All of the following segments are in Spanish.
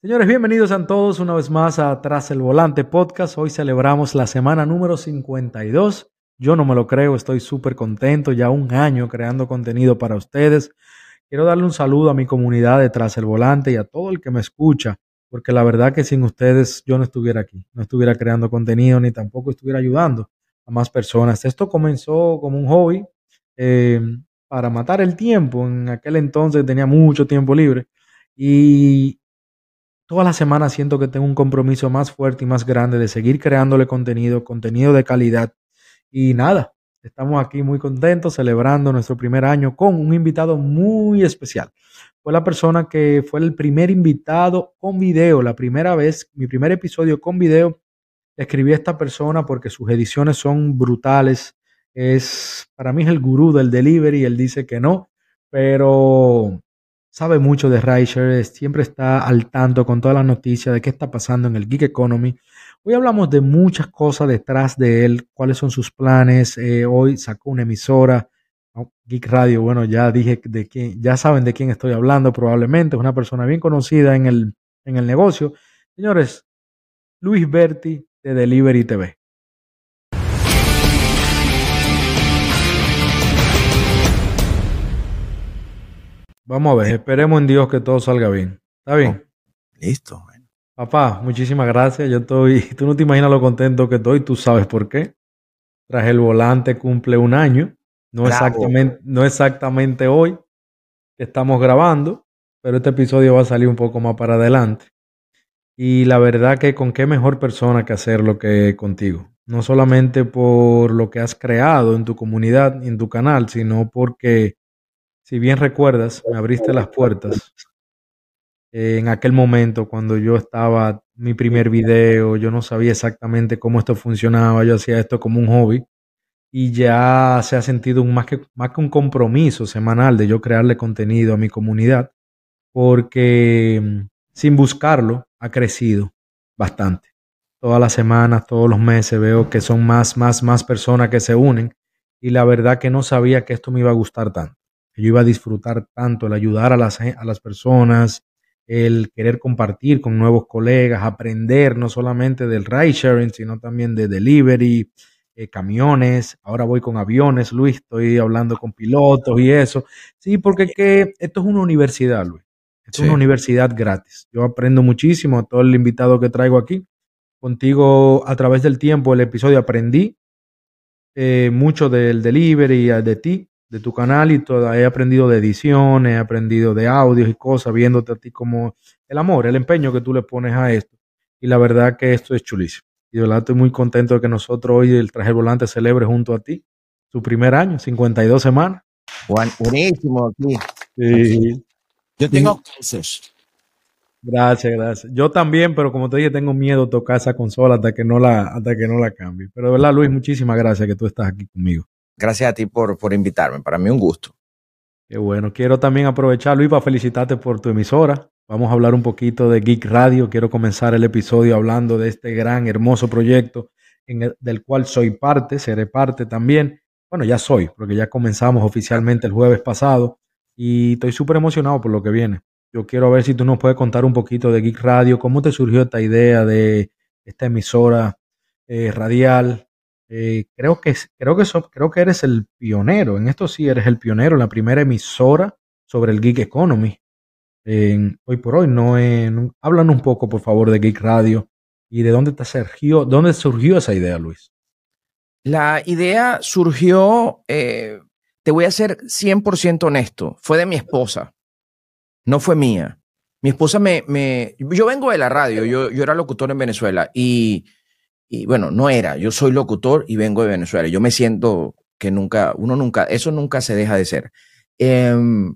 Señores, bienvenidos a todos una vez más a Tras el Volante Podcast. Hoy celebramos la semana número 52. Yo no me lo creo, estoy súper contento, ya un año creando contenido para ustedes. Quiero darle un saludo a mi comunidad de Tras el Volante y a todo el que me escucha, porque la verdad que sin ustedes yo no estuviera aquí, no estuviera creando contenido ni tampoco estuviera ayudando a más personas. Esto comenzó como un hobby eh, para matar el tiempo. En aquel entonces tenía mucho tiempo libre y toda la semana siento que tengo un compromiso más fuerte y más grande de seguir creándole contenido, contenido de calidad. Y nada, estamos aquí muy contentos celebrando nuestro primer año con un invitado muy especial. Fue la persona que fue el primer invitado con video, la primera vez, mi primer episodio con video. Escribí a esta persona porque sus ediciones son brutales. Es, para mí es el gurú del delivery. Él dice que no, pero sabe mucho de Reicher, siempre está al tanto con todas las noticias de qué está pasando en el Geek Economy. Hoy hablamos de muchas cosas detrás de él, cuáles son sus planes. Eh, hoy sacó una emisora, Geek Radio. Bueno, ya dije de quién, ya saben de quién estoy hablando probablemente. Es una persona bien conocida en el, en el negocio. Señores, Luis Berti de Delivery TV. Vamos a ver, esperemos en Dios que todo salga bien. ¿Está bien? listo. Papá, muchísimas gracias. Yo estoy, tú no te imaginas lo contento que estoy, tú sabes por qué. Tras el volante cumple un año, no exactamente, no exactamente hoy que estamos grabando, pero este episodio va a salir un poco más para adelante. Y la verdad que con qué mejor persona que hacerlo que contigo. No solamente por lo que has creado en tu comunidad en tu canal, sino porque si bien recuerdas, me abriste las puertas en aquel momento cuando yo estaba mi primer video, yo no sabía exactamente cómo esto funcionaba, yo hacía esto como un hobby y ya se ha sentido un, más, que, más que un compromiso semanal de yo crearle contenido a mi comunidad, porque mm, sin buscarlo ha crecido bastante. Todas las semanas, todos los meses veo que son más, más, más personas que se unen y la verdad que no sabía que esto me iba a gustar tanto yo iba a disfrutar tanto, el ayudar a las, a las personas, el querer compartir con nuevos colegas, aprender no solamente del ride sharing, sino también de delivery, eh, camiones. Ahora voy con aviones, Luis, estoy hablando con pilotos y eso. Sí, porque que esto es una universidad, Luis. Esto es una universidad gratis. Yo aprendo muchísimo a todo el invitado que traigo aquí. Contigo, a través del tiempo, el episodio aprendí eh, mucho del delivery, de ti, de tu canal y todo, he aprendido de edición, he aprendido de audios y cosas, viéndote a ti como el amor, el empeño que tú le pones a esto. Y la verdad que esto es chulísimo. Y de verdad estoy muy contento de que nosotros hoy el Traje Volante celebre junto a ti su primer año, 52 semanas. buenísimo aquí. Sí. Yo tengo Gracias, gracias. Yo también, pero como te dije, tengo miedo de tocar esa consola hasta que no la, hasta que no la cambie. Pero de verdad, Luis, muchísimas gracias que tú estás aquí conmigo. Gracias a ti por, por invitarme. Para mí un gusto. Qué bueno. Quiero también aprovechar, Luis, para felicitarte por tu emisora. Vamos a hablar un poquito de Geek Radio. Quiero comenzar el episodio hablando de este gran, hermoso proyecto en del cual soy parte, seré parte también. Bueno, ya soy, porque ya comenzamos oficialmente el jueves pasado y estoy súper emocionado por lo que viene. Yo quiero ver si tú nos puedes contar un poquito de Geek Radio, cómo te surgió esta idea de esta emisora eh, radial, eh, creo, que, creo, que eres el pionero, en esto sí eres el pionero, la primera emisora sobre el Geek Economy. hoy por hoy, no, en, hablan un poco, por favor, de Geek Radio y de dónde, te surgió, dónde surgió esa idea, Luis. La idea surgió, eh, te voy a ser 100% honesto, fue de mi esposa, no fue mía. Mi esposa me, me yo vengo de la radio, yo, yo era locutor en Venezuela y y bueno, no era, yo soy locutor y vengo de Venezuela. Yo me siento que nunca, uno nunca, eso nunca se deja de ser. Em,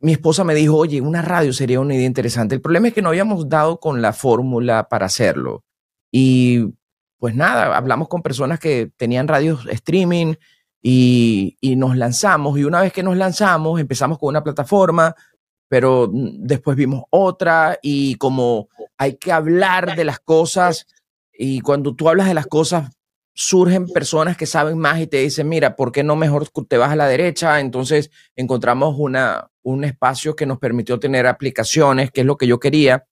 mi esposa me dijo, oye, una radio sería una idea interesante. El problema es que no habíamos dado con la fórmula para hacerlo. Y pues nada, hablamos con personas que tenían radios streaming y, y nos lanzamos. Y una vez que nos lanzamos, empezamos con una plataforma, pero después vimos otra y como hay que hablar de las cosas y cuando tú hablas de las cosas, surgen personas que saben más y te dicen, mira, ¿por qué no mejor te vas a la derecha? Entonces encontramos una, un espacio que nos permitió tener aplicaciones, que es lo que yo quería.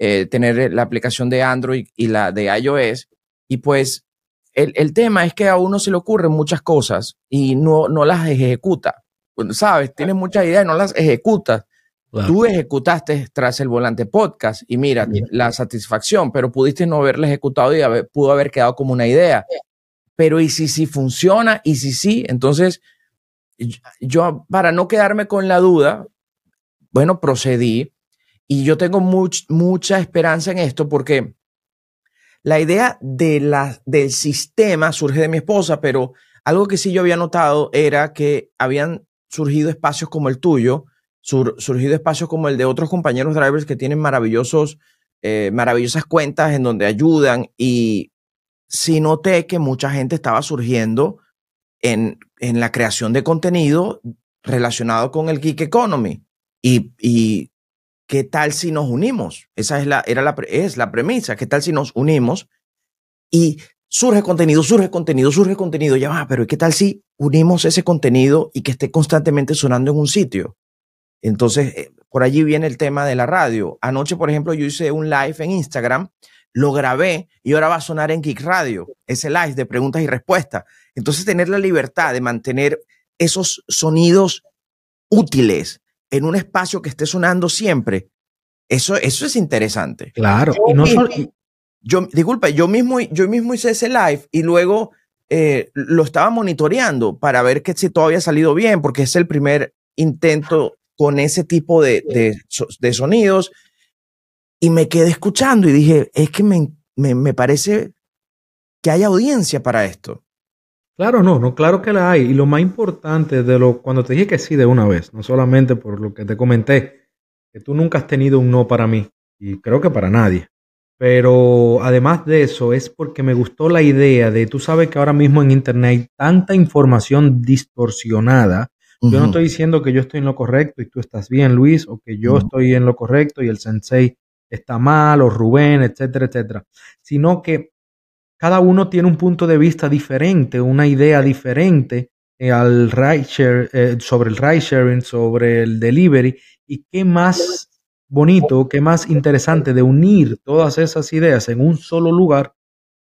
eh, tener la aplicación de Android y la de iOS. Y pues el, el, tema es que a uno se le ocurren muchas cosas y no, no las ejecuta. ¿Sabes? Tienes muchas ideas y no las ejecutas. Tú ejecutaste tras el volante podcast y mira la satisfacción, pero pudiste no haberla ejecutado y pudo haber quedado como una idea. Pero ¿y si sí funciona? ¿Y si sí? Entonces, yo para no quedarme con la duda, bueno, procedí y yo tengo mucha esperanza en esto porque la idea de la, del sistema surge de mi esposa, pero algo que sí yo había notado era que habían surgido espacios como el tuyo, surgido espacios como el de otros compañeros drivers que tienen maravillosos, eh, maravillosas cuentas en donde ayudan y sí noté que mucha gente estaba surgiendo en, en la creación de contenido relacionado con el Geek Economy. Y, y ¿qué tal si nos unimos? Esa es la, era la, es la premisa. ¿Qué tal si nos unimos? Y surge contenido, surge contenido, surge contenido. Ya va, pero ¿qué tal si unimos ese contenido y que esté constantemente sonando en un sitio? Entonces, eh, por allí viene el tema de la radio. Anoche, por ejemplo, yo hice un live en Instagram, lo grabé y ahora va a sonar en Geek Radio, ese live de preguntas y respuestas. Entonces, tener la libertad de mantener esos sonidos útiles en un espacio que esté sonando siempre, eso, eso es interesante. Claro, yo y no mismo, yo, disculpa, yo mismo, yo mismo hice ese live y luego eh, lo estaba monitoreando para ver que si todo había salido bien, porque es el primer intento con ese tipo de, de, sonidos y me quedé escuchando y dije, es que me, me, me, parece que hay audiencia para esto. Claro, no, no, claro que la hay. Y lo más importante de lo, cuando te dije que sí de una vez, no solamente por lo que te comenté, que tú nunca has tenido un no para mí, y creo que para nadie. Pero además de eso, es porque me gustó la idea de, tú sabes que ahora mismo en Internet hay tanta información distorsionada yo no estoy diciendo que yo estoy en lo correcto y tú estás bien, Luis, o que yo estoy en lo correcto y el sensei está mal, o Rubén, etcétera, etcétera, sino que cada uno tiene un punto de vista diferente, una idea diferente eh, al eh, sobre el ride sharing, sobre el delivery, y qué más bonito, qué más interesante de unir todas esas ideas en un solo lugar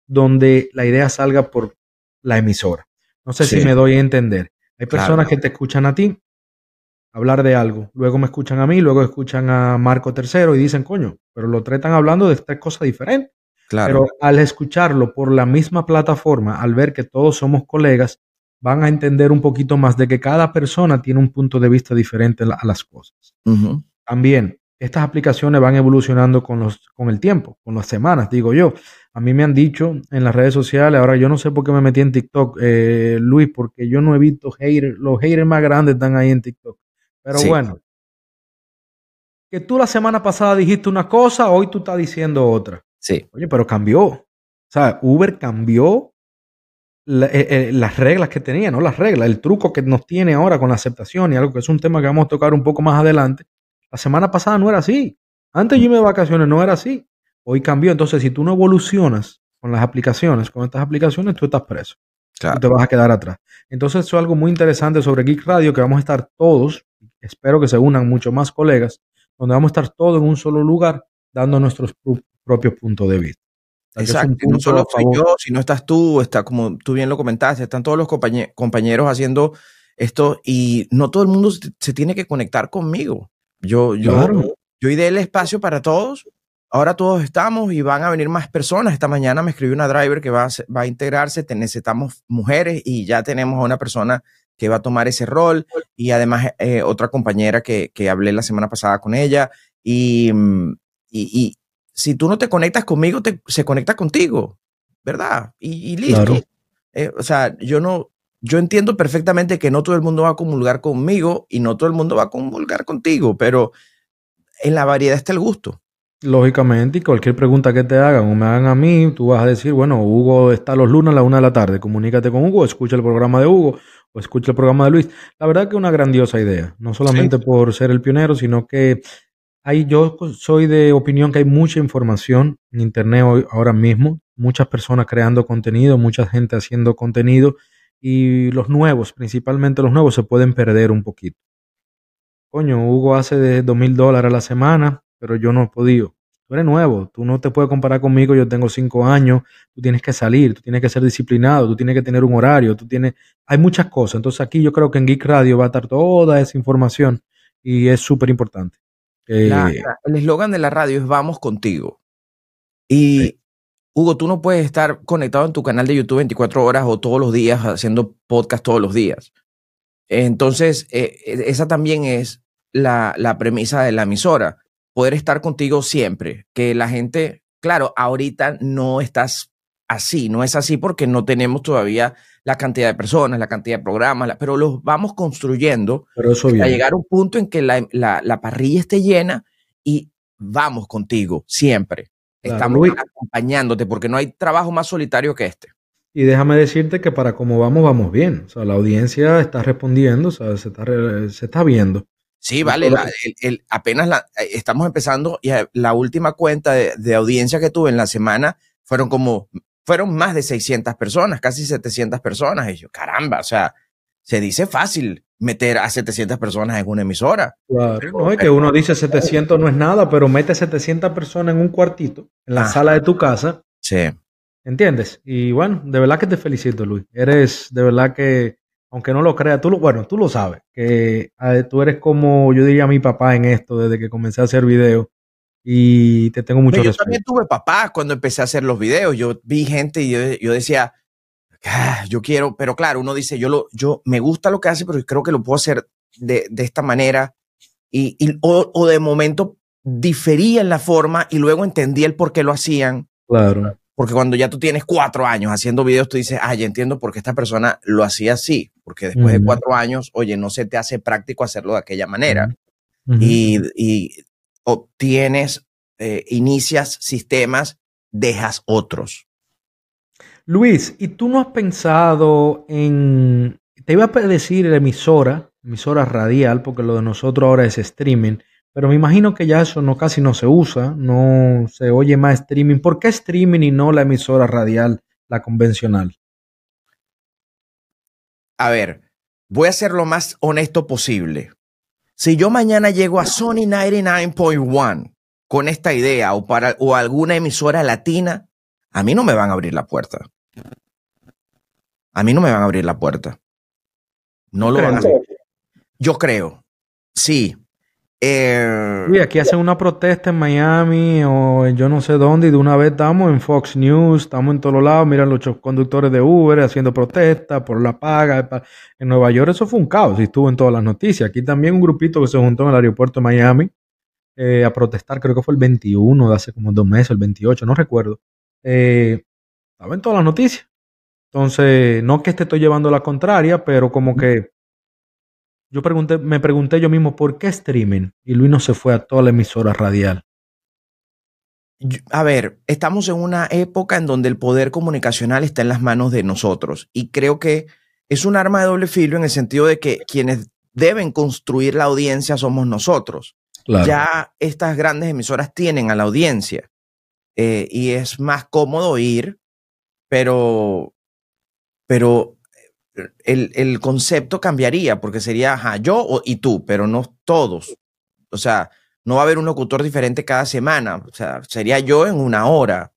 donde la idea salga por la emisora. No sé si me doy a entender. Hay personas que te escuchan a ti hablar de algo, luego me escuchan a mí, luego escuchan a Marco III y dicen, coño, pero lo tratan hablando de tres cosas diferentes. Claro. Pero al escucharlo por la misma plataforma, al ver que todos somos colegas, van a entender un poquito más de que cada persona tiene un punto de vista diferente a las cosas. También, estas aplicaciones van evolucionando con, los, con el tiempo, con las semanas, digo yo. A mí me han dicho en las redes sociales, ahora yo no sé por qué me metí en TikTok, eh, Luis, porque yo no he visto haters, los haters más grandes están ahí en TikTok. Pero bueno, que tú la semana pasada dijiste una cosa, hoy tú estás diciendo otra. Sí. Oye, pero cambió. O sea, Uber cambió eh, eh, las reglas que tenía, no las reglas, el truco que nos tiene ahora con la aceptación y algo que es un tema que vamos a tocar un poco más adelante. La semana pasada no era así. Antes yo me de vacaciones no era así. Hoy cambió. Entonces, si tú no evolucionas con las aplicaciones, con estas aplicaciones, tú estás preso. Claro. te vas a quedar atrás. Entonces, eso es algo muy interesante sobre Geek Radio, que vamos a estar todos, espero que se unan mucho más colegas, donde vamos a estar todos en un solo lugar, dando nuestros propios puntos de vista. Exacto, no solo soy yo, si no estás tú, está como tú bien lo comentaste, están todos los compañeros haciendo esto y no todo el mundo se tiene que conectar conmigo. Yo, yo, yo ideé el espacio para todos. Ahora todos estamos y van a venir más personas. Esta mañana me escribió una driver que va a, va a integrarse. necesitamos mujeres y ya tenemos a una persona que va a tomar ese rol y además eh, otra compañera que, que, hablé la semana pasada con ella. Y, mm, y, y si tú no te conectas conmigo, te, se conecta contigo, ¿verdad? Y, listo. Eh, o sea, yo no, yo entiendo perfectamente que no todo el mundo va a comulgar conmigo y no todo el mundo va a comulgar contigo, pero en la variedad está el gusto. Lógicamente, y cualquier pregunta que te hagan o me hagan a mí, tú vas a decir, bueno, Hugo está los lunes a la una de la tarde, comunícate con Hugo, escucha el programa de Hugo o escucha el programa de Luis. La verdad que es una grandiosa idea, no solamente por ser el pionero, sino que hay, yo soy de opinión que hay mucha información en Internet hoy, ahora mismo, muchas personas creando contenido, mucha gente haciendo contenido y los nuevos, principalmente los nuevos, se pueden perder un poquito. Coño, Hugo hace de dos mil dólares a la semana, pero yo no he podido. tú eres nuevo, tú no te puedes comparar conmigo, yo tengo cinco años, tú tienes que salir, tú tienes que ser disciplinado, tú tienes que tener un horario, tú tienes, hay muchas cosas. Entonces aquí yo creo que en Geek Radio va a estar toda esa información y es súper importante. el eslogan de la radio es vamos contigo. Y Hugo, tú no puedes estar conectado en tu canal de YouTube 24 horas o todos los días haciendo podcast todos los días. Entonces, eh, esa también es la, la, premisa de la emisora, poder estar contigo siempre, que la gente, claro, ahorita no estás así, no es así porque no tenemos todavía la cantidad de personas, la cantidad de programas, pero los vamos construyendo pero eso a llegar a un punto en que la, la, la, parrilla esté llena y vamos contigo siempre. Estamos acompañándote porque no hay trabajo más solitario que este. Y déjame decirte que para cómo vamos, vamos bien. O sea, la audiencia está respondiendo, o sea, se está, se está viendo. Sí, vale. el, apenas la, eh, estamos empezando y eh, la última cuenta de, de, audiencia que tuve en la semana fueron como, fueron más de 600 personas, casi 700 personas. Y yo, caramba, o sea, se dice fácil meter a 700 personas en una emisora. Claro, no es que uno dice 700 no es nada, pero mete 700 personas en un cuartito, en la sala de tu casa. Sí. ¿Entiendes? Y bueno, de verdad que te felicito, Luis. Eres de verdad que, aunque no lo creas, tú lo, bueno, tú lo sabes, que tú eres como yo diría mi papá en esto desde que comencé a hacer videos y te tengo mucho Yo también tuve papá cuando empecé a hacer los videos. Yo vi gente y yo, yo decía, ah, yo quiero, pero claro, uno dice, yo, lo, yo me gusta lo que hace, pero creo que lo puedo hacer de, de esta manera. Y, y o, o, de momento difería en la forma y luego entendí el por qué lo hacían. Claro. Porque cuando ya tú tienes cuatro años haciendo videos, tú dices, ah, ya entiendo por qué esta persona lo hacía así. Porque después uh -huh. de cuatro años, oye, no se te hace práctico hacerlo de aquella manera. Uh -huh. y, y, obtienes, eh, inicias sistemas, dejas otros. Luis, ¿y tú no has pensado en, te iba a decir la emisora, emisora radial, porque lo de nosotros ahora es streaming, pero me imagino que ya eso no casi no se usa, no se oye más streaming. ¿Por qué streaming y no la emisora radial, la convencional? A ver, voy a ser lo más honesto posible. Si yo mañana llego a Sony 99.1 con esta idea o para o alguna emisora latina, a mí no me van a abrir la puerta. A mí no me van a abrir la puerta. No lo van a hacer. Yo creo. Sí. Eh, y aquí hacen una protesta en Miami o en yo no sé dónde y de una vez estamos en Fox News, estamos en todos lados, miran los conductores de Uber haciendo protesta por la paga. En Nueva York eso fue un caos y estuvo en todas las noticias. Aquí también un grupito que se juntó en el aeropuerto de Miami eh, a protestar, creo que fue el 21 de hace como dos meses, el 28, no recuerdo. Eh, estaba en todas las noticias. Entonces, no que te estoy llevando la contraria, pero como que yo pregunté, me pregunté yo mismo por qué streaming y Luis no se fue a toda la emisora radial. A ver, estamos en una época en donde el poder comunicacional está en las manos de nosotros y creo que es un arma de doble filo en el sentido de que quienes deben construir la audiencia somos nosotros. Claro. Ya estas grandes emisoras tienen a la audiencia eh, y es más cómodo ir, pero, pero el, el, concepto cambiaría porque sería ajá, yo y tú, pero no todos. O sea, no va a haber un locutor diferente cada semana. O sea, sería yo en una hora.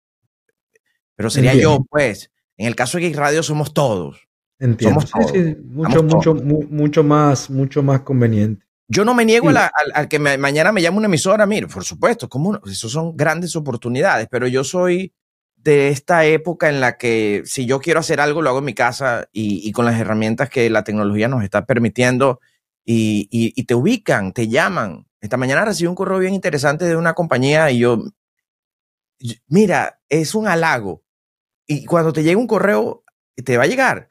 Pero sería Entiendo. yo, pues. En el caso de Geek Radio somos todos. Entiendo. Somos todos. Sí, sí. Mucho, mucho, mu mucho, más, mucho más conveniente. Yo no me niego sí. a la, que me, mañana me llame una emisora, mire, por supuesto, como eso son grandes oportunidades, pero yo soy de esta época en la que si yo quiero hacer algo, lo hago en mi casa y, y con las herramientas que la tecnología nos está permitiendo y, y, te ubican, te llaman. Esta mañana recibí un correo bien interesante de una compañía y yo, mira, es un halago. Y cuando te llega un correo, te va a llegar.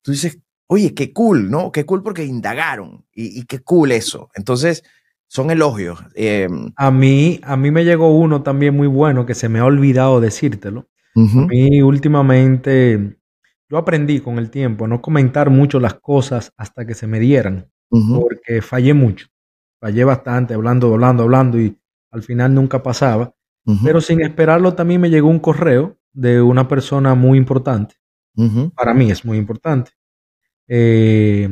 Tú dices, oye, qué cool, ¿no? Qué cool porque indagaron y, qué cool eso. Entonces, son elogios. Eh, a mí, a mí me llegó uno también muy bueno que se me ha olvidado decírtelo. Uh -huh. A mí últimamente, yo aprendí con el tiempo a no comentar mucho las cosas hasta que se me dieran, uh -huh. porque fallé mucho. Fallé bastante, hablando, hablando, hablando y al final nunca pasaba. Uh -huh. Pero sin esperarlo también me llegó un correo de una persona muy importante. Para mí es muy importante. Eh,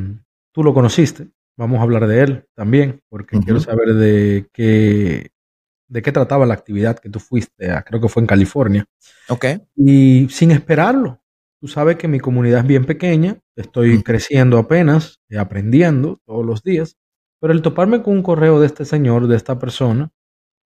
tú lo conociste, vamos a hablar de él también, porque quiero saber de qué, de qué trataba la actividad que tú fuiste, creo que fue en California. Ok. Y sin esperarlo. Tú sabes que mi comunidad es bien pequeña, estoy creciendo apenas, aprendiendo todos los días, pero el toparme con un correo de este señor, de esta persona,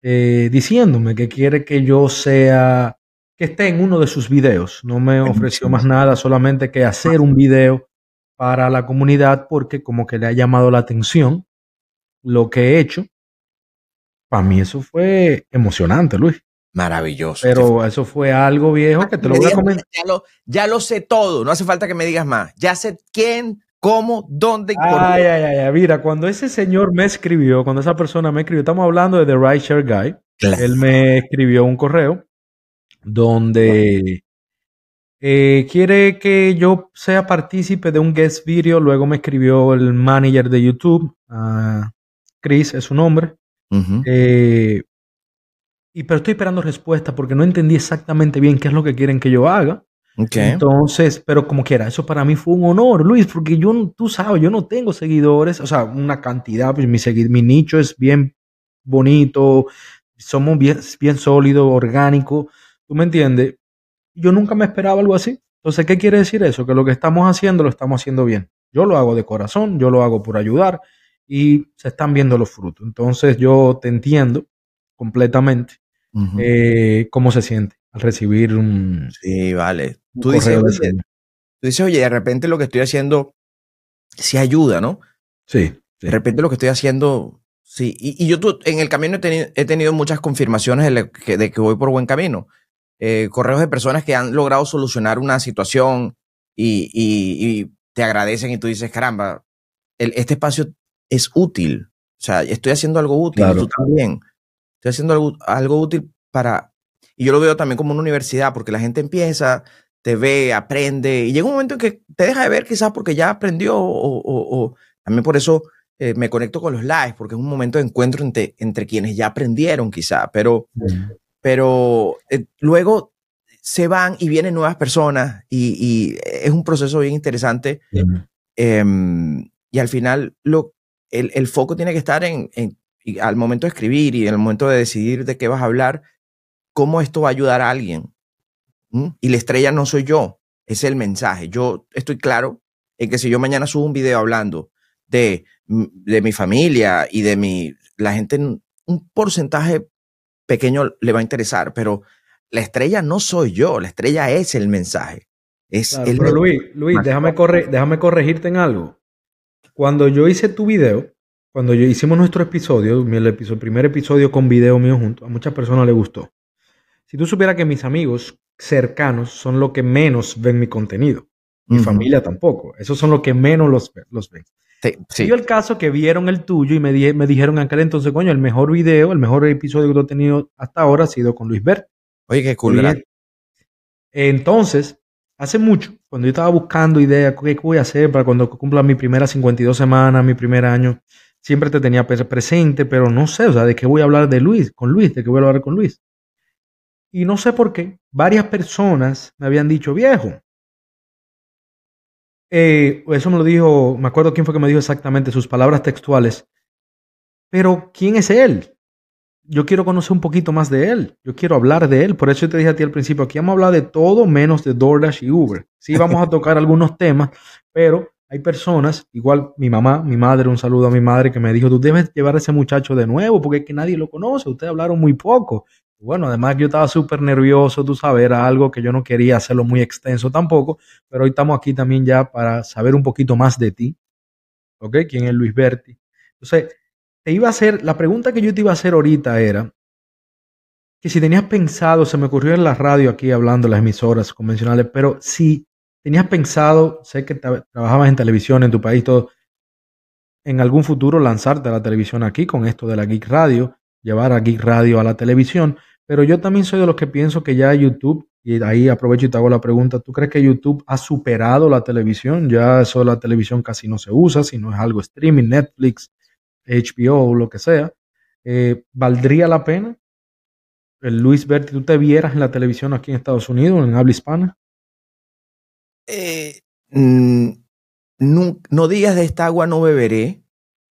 eh, diciéndome que quiere que yo sea, que esté en uno de sus videos. No me ofreció más nada, solamente que hacer un video para la comunidad porque como que le ha llamado la atención lo que he hecho. Para mí eso fue emocionante, Luis. Maravilloso. Pero eso fue algo viejo que te lo voy a comentar. Ya lo, ya lo sé todo, no hace falta que me digas más. Ya sé quién, cómo, dónde y por ay, ay, ay, ay, mira, cuando ese señor me escribió, cuando esa persona me escribió, estamos hablando de The Right Share Guy, él me escribió un correo donde eh, quiere que yo sea partícipe de un guest video, luego me escribió el manager de YouTube, uh, Chris es su nombre, eh, y pero estoy esperando respuesta porque no entendí exactamente bien qué es lo que quieren que yo haga. Entonces, pero como quiera, eso para mí fue un honor, Luis, porque yo, tú sabes, yo no tengo seguidores, o sea, una cantidad, pues mi, mi nicho es bien bonito, somos bien, bien sólido, orgánico, ¿tú me entiendes? Yo nunca me esperaba algo así. Entonces, ¿qué quiere decir eso? Que lo que estamos haciendo lo estamos haciendo bien. Yo lo hago de corazón, yo lo hago por ayudar y se están viendo los frutos. Entonces, yo te entiendo completamente eh, cómo se siente al recibir un... Sí, vale. tú, dices, oye, tú dices, oye, de repente lo que estoy haciendo sí ayuda, ¿no? Sí. De repente lo que estoy haciendo, sí. Y, yo en el camino he, tenido muchas confirmaciones de que, voy por buen camino. Eh, correos de personas que han logrado solucionar una situación y, te agradecen y tú dices, caramba, este espacio es útil. O sea, estoy haciendo algo útil, tú también. Estoy haciendo algo, algo útil para, y yo lo veo también como una universidad, porque la gente empieza, te ve, aprende, y llega un momento en que te deja de ver quizás porque ya aprendió, o, también por eso eh, me conecto con los lives, porque es un momento de encuentro entre, entre quienes ya aprendieron quizás, pero, pero eh, luego se van y vienen nuevas personas y, es un proceso bien interesante. Em, y al final lo, el, el, foco tiene que estar en, en y al momento de escribir y en el momento de decidir de qué vas a hablar, cómo esto va a ayudar a alguien. Y la estrella no soy yo, es el mensaje. Yo estoy claro en que si yo mañana subo un video hablando de, de mi familia y de mi, la gente, un porcentaje pequeño le va a interesar, pero la estrella no soy yo, la estrella es el mensaje. Es el pero Luis, Luis déjame, corre, déjame corregirte en algo. Cuando yo hice tu video, cuando yo hicimos nuestro episodio, el, episodio, primer episodio con video mío junto, a muchas personas les gustó. Si tú supieras que mis amigos cercanos son los que menos ven mi contenido, mi familia tampoco, esos son los que menos los, los ven. Sí, el caso que vieron el tuyo y me, me dijeron en aquel entonces, coño, el mejor video, el mejor episodio que has tenido hasta ahora ha sido con Luis Bert. Oye, qué cool. Entonces, hace mucho, cuando yo estaba buscando ideas, ¿qué voy a hacer para cuando cumpla mi primera 52 semanas, mi primer año? siempre te tenía presente, pero no sé, o sea, de qué voy a hablar de Luis, con Luis, de qué voy a hablar con Luis. Y no sé por qué, varias personas me habían dicho, viejo. Eh, eso me lo dijo, me acuerdo quién fue que me dijo exactamente sus palabras textuales. Pero, ¿quién es él? Yo quiero conocer un poquito más de él. Yo quiero hablar de él. Por eso te dije a ti al principio, aquí vamos a hablar de todo menos de DoorDash y Uber. Sí vamos a tocar algunos temas, pero hay personas, igual mi mamá, mi madre, un saludo a mi madre que me dijo, tú debes llevar a ese muchacho de nuevo porque es que nadie lo conoce, ustedes hablaron muy poco. Bueno, además yo estaba súper nervioso, tú sabes, era algo que yo no quería hacerlo muy extenso tampoco, pero hoy estamos aquí también ya para saber un poquito más de ti, ¿ok? ¿Quién es Luis Berti? Entonces, te iba a hacer, la pregunta que yo te iba a hacer ahorita era que si tenías pensado, se me ocurrió en la radio aquí hablando las emisoras convencionales, pero si ¿Tenías pensado, sé que trabajabas en televisión en tu país, todo, en algún futuro lanzarte a la televisión aquí con esto de la Geek Radio, llevar a Geek Radio a la televisión? Pero yo también soy de los que pienso que ya YouTube, y ahí aprovecho y te hago la pregunta, ¿tú crees que YouTube ha superado la televisión? Ya eso la televisión casi no se usa, si no es algo streaming, Netflix, HBO o lo que sea. Eh, ¿Valdría la pena? El Luis Berti, ¿tú te vieras en la televisión aquí en Estados Unidos, en habla hispana? Eh, mm, no, digas de esta agua no beberé,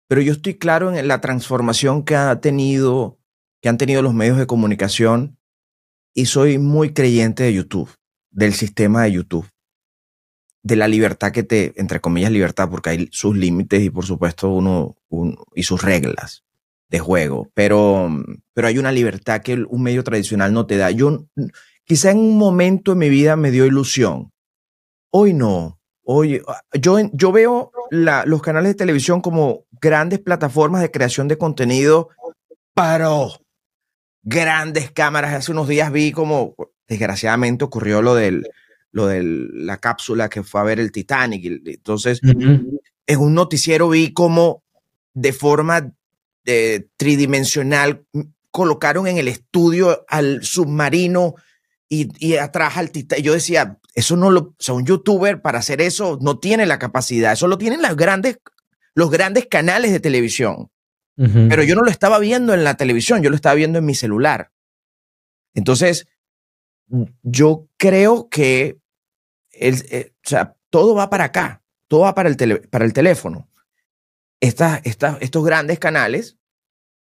pero yo estoy claro en la transformación que ha tenido que han tenido los medios de comunicación y soy muy creyente de YouTube, del sistema de YouTube, de la libertad que te, entre comillas, libertad, porque hay sus límites y por supuesto uno, y sus reglas de juego, pero, pero hay una libertad que un medio tradicional no te da. Yo quizá en un momento en mi vida me dio ilusión. Hoy no. Hoy, yo, yo veo los canales de televisión como grandes plataformas de creación de contenido para grandes cámaras. Hace unos días vi como, desgraciadamente, ocurrió lo del lo de la cápsula que fue a ver el Titanic. Entonces, en un noticiero vi como de forma eh, tridimensional colocaron en el estudio al submarino y, y atrás al Titanic. Yo decía, eso no lo, o sea, un youtuber para hacer eso no tiene la capacidad. Eso lo tienen las grandes, los grandes canales de televisión. Pero yo no lo estaba viendo en la televisión, yo lo estaba viendo en mi celular. Entonces, yo creo que el, eh, o sea, todo va para acá, todo va para el, para el teléfono. Estas, estas, estos grandes canales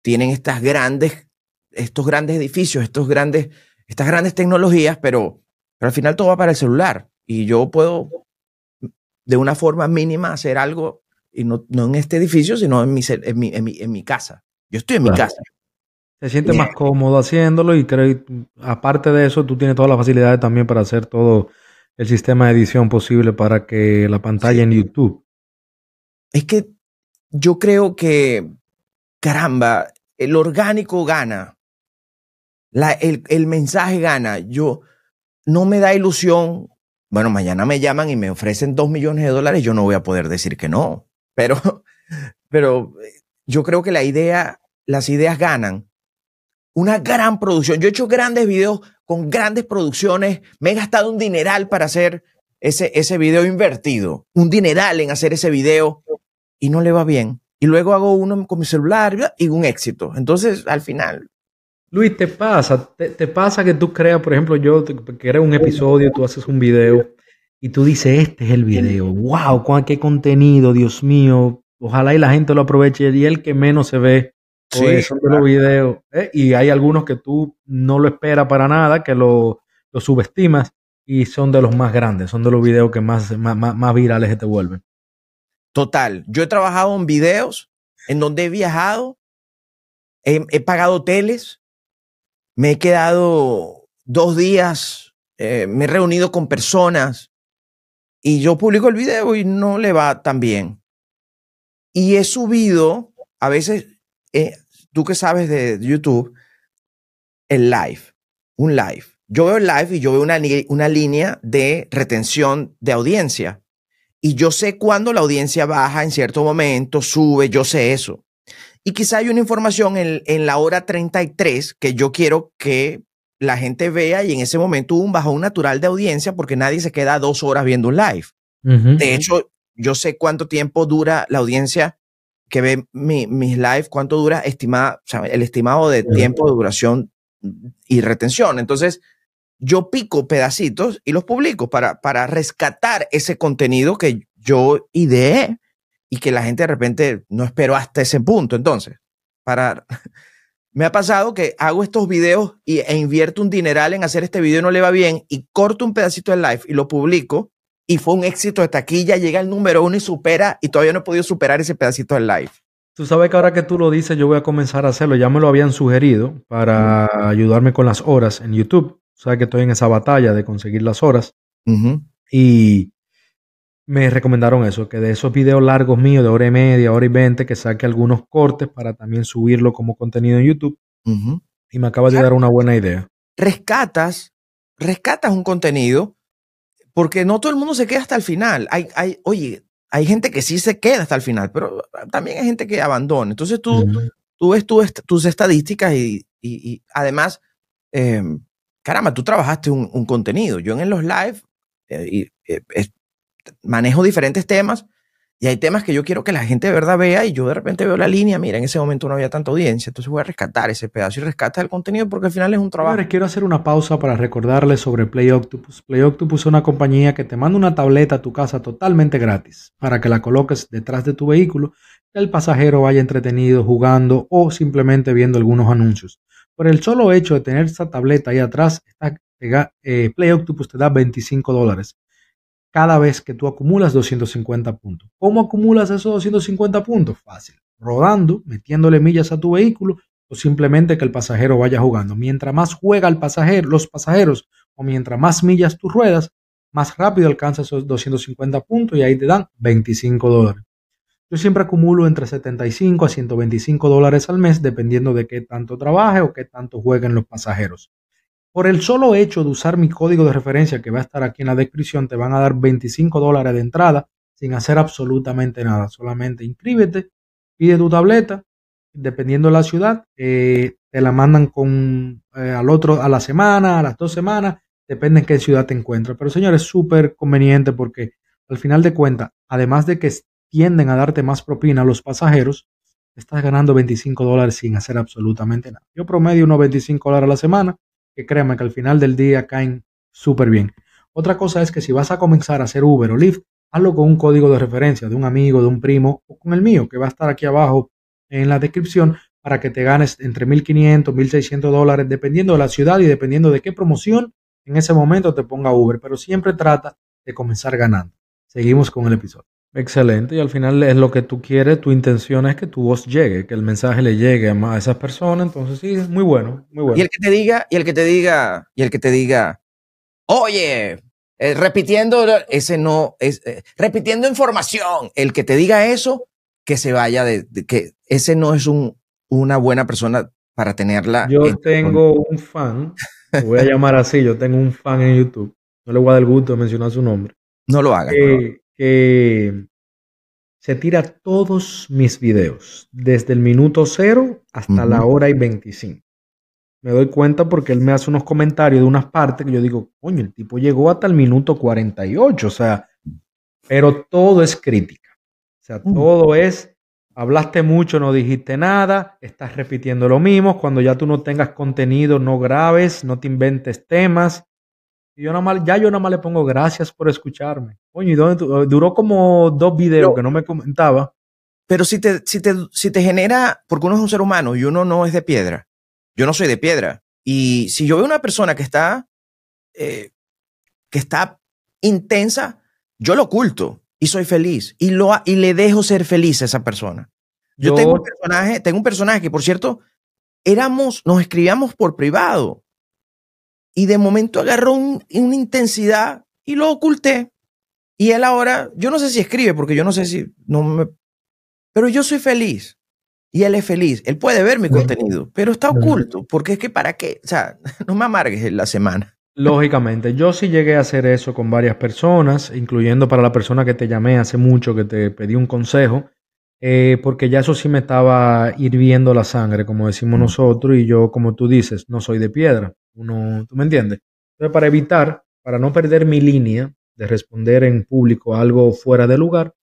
tienen estas grandes, estos grandes edificios, estos grandes, estas grandes tecnologías, pero, pero al final todo va para el celular. Y yo puedo, de una forma mínima, hacer algo, y no, no en este edificio, sino en mi, en mi, en mi, en mi casa. Yo estoy en mi casa. Se siente más cómodo haciéndolo y creo, aparte de eso, tú tienes todas las facilidades también para hacer todo el sistema de edición posible para que la pantalla en YouTube. Es que yo creo que, caramba, el orgánico gana. La, el, el, mensaje gana. Yo no me da ilusión. Bueno, mañana me llaman y me ofrecen dos millones de dólares. Yo no voy a poder decir que no. Pero, pero yo creo que la idea, las ideas ganan. Una gran producción. Yo he hecho grandes videos con grandes producciones. Me he gastado un dineral para hacer ese, ese video invertido. Un dineral en hacer ese video y no le va bien. Y luego hago uno con mi celular y un éxito. Entonces, al final. Luis, ¿te pasa? ¿Te, pasa que tú creas, por ejemplo, yo creo un episodio, tú haces un video y tú dices, este es el video. ¡Wow! ¡Qué contenido! Dios mío. Ojalá y la gente lo aproveche. Y el que menos se ve Sí, son de los videos. ¿eh? Y hay algunos que tú no lo esperas para nada, que lo, lo, subestimas y son de los más grandes, son de los videos que más, más, más virales se te vuelven. Total. Yo he trabajado en videos en donde he viajado, he, pagado hoteles, me he quedado dos días, eh, me he reunido con personas y yo publico el video y no le va tan bien. Y he subido, a veces eh, tú que sabes de YouTube, el live, un live. Yo veo el live y yo veo una, una línea de retención de audiencia. Y yo sé cuándo la audiencia baja en cierto momento, sube, yo sé eso. Y quizá hay una información en, en la hora 33 que yo quiero que la gente vea y en ese momento hubo un bajón natural de audiencia porque nadie se queda dos horas viendo un live. De hecho, yo sé cuánto tiempo dura la audiencia que ve mi, mis live, cuánto dura estimada, el estimado de tiempo de duración y retención. Entonces, yo pico pedacitos y los publico para, para rescatar ese contenido que yo ideé y que la gente de repente no esperó hasta ese punto. Entonces, para... Me ha pasado que hago estos videos y, e invierto un dineral en hacer este video y no le va bien y corto un pedacito del live y lo publico y fue un éxito de taquilla, llega el número uno y supera, y todavía no he podido superar ese pedacito del live. Tú sabes que ahora que tú lo dices, yo voy a comenzar a hacerlo. Ya me lo habían sugerido para ayudarme con las horas en YouTube. O sea que estoy en esa batalla de conseguir las horas. Y me recomendaron eso, que de esos videos largos míos de hora y media, hora y veinte, que saque algunos cortes para también subirlo como contenido en YouTube. Y me acaba de dar una buena idea. Rescatas, rescatas un contenido porque no todo el mundo se queda hasta el final. Hay, hay, oye, hay gente que sí se queda hasta el final, pero también hay gente que abandona. Entonces tú, tú ves tus estadísticas y, y, además, em, caramba, tú trabajaste un, contenido. Yo en los live eh, eh, manejo diferentes temas y hay temas que yo quiero que la gente de verdad vea y yo de repente veo la línea, mira, en ese momento no había tanta audiencia, entonces voy a rescatar ese pedazo y rescata el contenido porque al final es un trabajo. quiero hacer una pausa para recordarles sobre Play Octopus. Play Octopus es una compañía que te manda una tableta a tu casa totalmente gratis para que la coloques detrás de tu vehículo y el pasajero vaya entretenido jugando o simplemente viendo algunos anuncios. Por el solo hecho de tener esa tableta ahí atrás, eh, Play Octopus te da 25 dólares cada vez que tú acumulas 250 puntos. ¿Cómo acumulas esos 250 puntos? Fácil. Rodando, metiéndole millas a tu vehículo o simplemente que el pasajero vaya jugando. Mientras más juega el pasajero, los pasajeros o mientras más millas tú ruedas, más rápido alcanzas esos 250 puntos y ahí te dan 25 dólares. Yo siempre acumulo entre 75 a 125 dólares al mes dependiendo de qué tanto trabaje o qué tanto jueguen los pasajeros. Por el solo hecho de usar mi código de referencia que va a estar aquí en la descripción, te van a dar 25 dólares de entrada sin hacer absolutamente nada. Solamente inscríbete, pide tu tableta, dependiendo de la ciudad, eh, te la mandan con eh, al otro a la semana, a las dos semanas, depende en qué ciudad te encuentres. Pero señores, es súper conveniente porque al final de cuentas, además de que tienden a darte más propina a los pasajeros, estás ganando 25 dólares sin hacer absolutamente nada. Yo promedio unos 25 dólares a la semana que créanme que al final del día caen súper bien. Otra cosa es que si vas a comenzar a hacer Uber o Lyft, hazlo con un código de referencia de un amigo, de un primo o con el mío, que va a estar aquí abajo en la descripción para que te ganes entre 1.500, 1.600 dólares, dependiendo de la ciudad y dependiendo de qué promoción en ese momento te ponga Uber. Pero siempre trata de comenzar ganando. Seguimos con el episodio. Excelente, y al final es lo que tú quieres, tu intención es que tu voz llegue, que el mensaje le llegue a esas personas, entonces sí, es muy bueno, muy bueno. Y el que te diga, y el que te diga, y el que te diga, oye, eh, repitiendo, ese no, es, eh, repitiendo información, el que te diga eso, que se vaya de, que ese no es un, una buena persona para tenerla. Yo tengo un fan, voy a llamar así, yo tengo un fan en YouTube, no le voy a dar el gusto de mencionar su nombre. No lo hagas. Que se tira todos mis videos, desde el minuto cero hasta la hora y 25. Me doy cuenta porque él me hace unos comentarios de unas partes que yo digo, coño, el tipo llegó hasta el minuto 48, o sea, pero todo es crítica. O sea, mm. todo es, hablaste mucho, no dijiste nada, estás repitiendo lo mismo, cuando ya tú no tengas contenido, no grabes, no te inventes temas, y yo nada más, ya yo nada más le pongo gracias por escucharme. Coño, ¿y dónde duró como dos videos que no me comentaba. Pero si te, si, te, si te genera, porque uno es un ser humano y uno no es de piedra. Yo no soy de piedra. Y si yo veo una persona que está, eh, que está intensa, yo lo oculto y soy feliz y, lo, y le dejo ser feliz a esa persona. Yo, yo tengo, un personaje, tengo un personaje que, por cierto, éramos, nos escribíamos por privado y de momento agarró una intensidad y lo oculté. Y él ahora, yo no sé si escribe, porque yo no sé si, no me, pero yo soy feliz. Y él es feliz. Él puede ver mi contenido, pero está oculto, porque es que para qué, o sea, no me amargues la semana. Lógicamente, yo sí llegué a hacer eso con varias personas, incluyendo para la persona que te llamé hace mucho, que te pedí un consejo, eh, porque ya eso sí me estaba hirviendo la sangre, como decimos nosotros, y yo, como tú dices, no soy de piedra. Uno, ¿tú me entiendes? Entonces, para evitar, para no perder mi línea de responder en público algo fuera de lugar,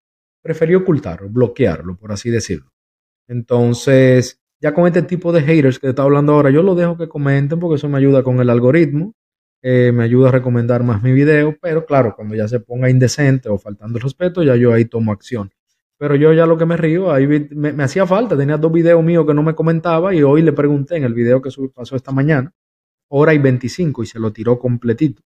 preferí ocultarlo, bloquearlo, por así decirlo. Entonces, ya con este tipo de haters que te está hablando ahora, yo lo dejo que comenten porque eso me ayuda con el algoritmo, eh, me ayuda a recomendar más mi video, pero claro, cuando ya se ponga indecente o faltando el respeto, ya yo ahí tomo acción. Pero yo ya lo que me río, ahí me, me hacía falta, tenía dos videos míos que no me comentaba y hoy le pregunté en el video que pasó esta mañana, hora y 25 y se lo tiró completito.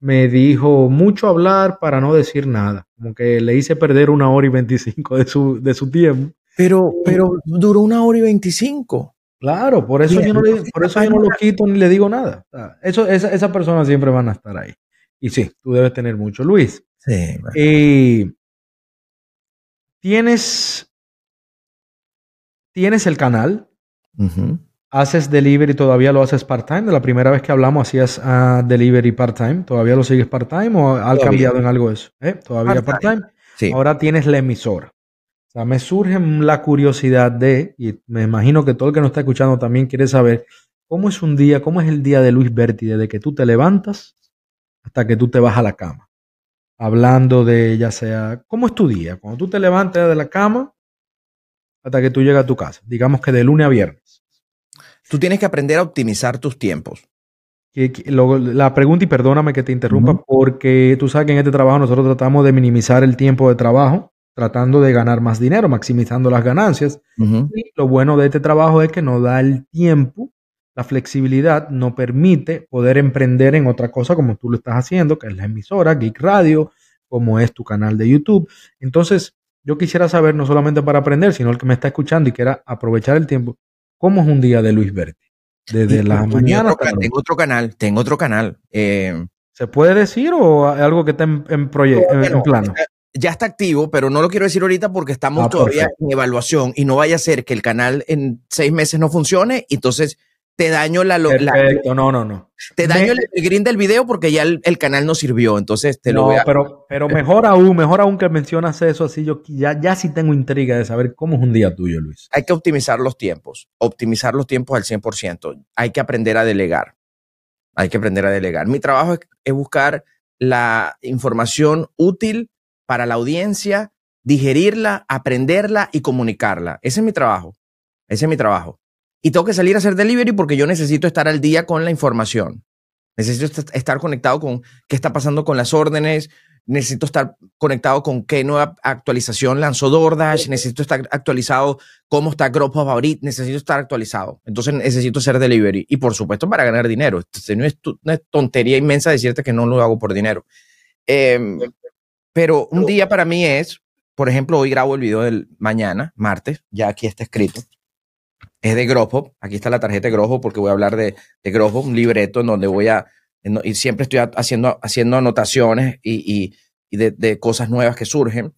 Me dijo mucho hablar para no decir nada, como que le hice perder una hora y 25 de su, de su tiempo. Pero, pero duró una hora y 25. Claro, por eso, yo no, por eso yo no lo quito ni le digo nada. Eso, esa, esas personas siempre van a estar ahí. Y sí, tú debes tener mucho, Luis. Sí. Tienes, tienes el canal. ¿Haces delivery todavía lo haces part-time? De la primera vez que hablamos hacías uh, delivery part-time. ¿Todavía lo sigues part-time o ha cambiado en algo eso? ¿Eh? ¿Todavía part-time? sí. Ahora tienes la emisora. O sea, me surge la curiosidad de, y me imagino que todo el que nos está escuchando también quiere saber, ¿cómo es un día, cómo es el día de Luis Berti desde que tú te levantas hasta que tú te vas a la cama? Hablando de, ya sea, ¿cómo es tu día? Cuando tú te levantas de la cama hasta que tú llegas a tu casa, digamos que de lunes a viernes. Tú tienes que aprender a optimizar tus tiempos. la pregunta, y perdóname que te interrumpa, porque tú sabes que en este trabajo nosotros tratamos de minimizar el tiempo de trabajo, tratando de ganar más dinero, maximizando las ganancias. Y lo bueno de este trabajo es que nos da el tiempo, la flexibilidad nos permite poder emprender en otra cosa como tú lo estás haciendo, que es la emisora, Geek Radio, como es tu canal de YouTube. Entonces, yo quisiera saber, no solamente para aprender, sino el que me está escuchando y quiera aprovechar el tiempo, ¿cómo es un día de Luis Berti? Desde la mañana. tengo otro canal, tengo otro canal. Eh, ¿Se puede decir o algo que está en, proyecto, en plano? ya está activo, pero no lo quiero decir ahorita porque estamos ah, todavía en evaluación y no vaya a ser que el canal en seis meses no funcione y entonces te daño la... Perfecto, no, no, no. Te daño el green del video porque ya el, canal no sirvió, entonces te lo voy a... Pero, pero mejor aún, mejor aún que mencionas eso, así yo ya, ya sí tengo intriga de saber cómo es un día tuyo, Luis. Hay que optimizar los tiempos, optimizar los tiempos al 100%. Hay que aprender a delegar. Hay que aprender a delegar. Mi trabajo es buscar la información útil para la audiencia, digerirla, aprenderla y comunicarla. Ese es mi trabajo. Ese es mi trabajo. Y tengo que salir a hacer delivery porque yo necesito estar al día con la información. Necesito estar conectado con qué está pasando con las órdenes. Necesito estar conectado con qué nueva actualización lanzó DoorDash. Necesito estar actualizado cómo está Grubhub ahorita. Necesito estar actualizado. Entonces necesito hacer delivery. Y por supuesto para ganar dinero. No es, una tontería inmensa decirte que no lo hago por dinero. Eh, pero un día para mí es, por ejemplo, hoy grabo el video del mañana, martes, ya aquí está escrito. Es de Grojo, aquí está la tarjeta de porque voy a hablar de, de un libreto en donde voy a, y siempre estoy haciendo, haciendo anotaciones y, y, de, cosas nuevas que surgen.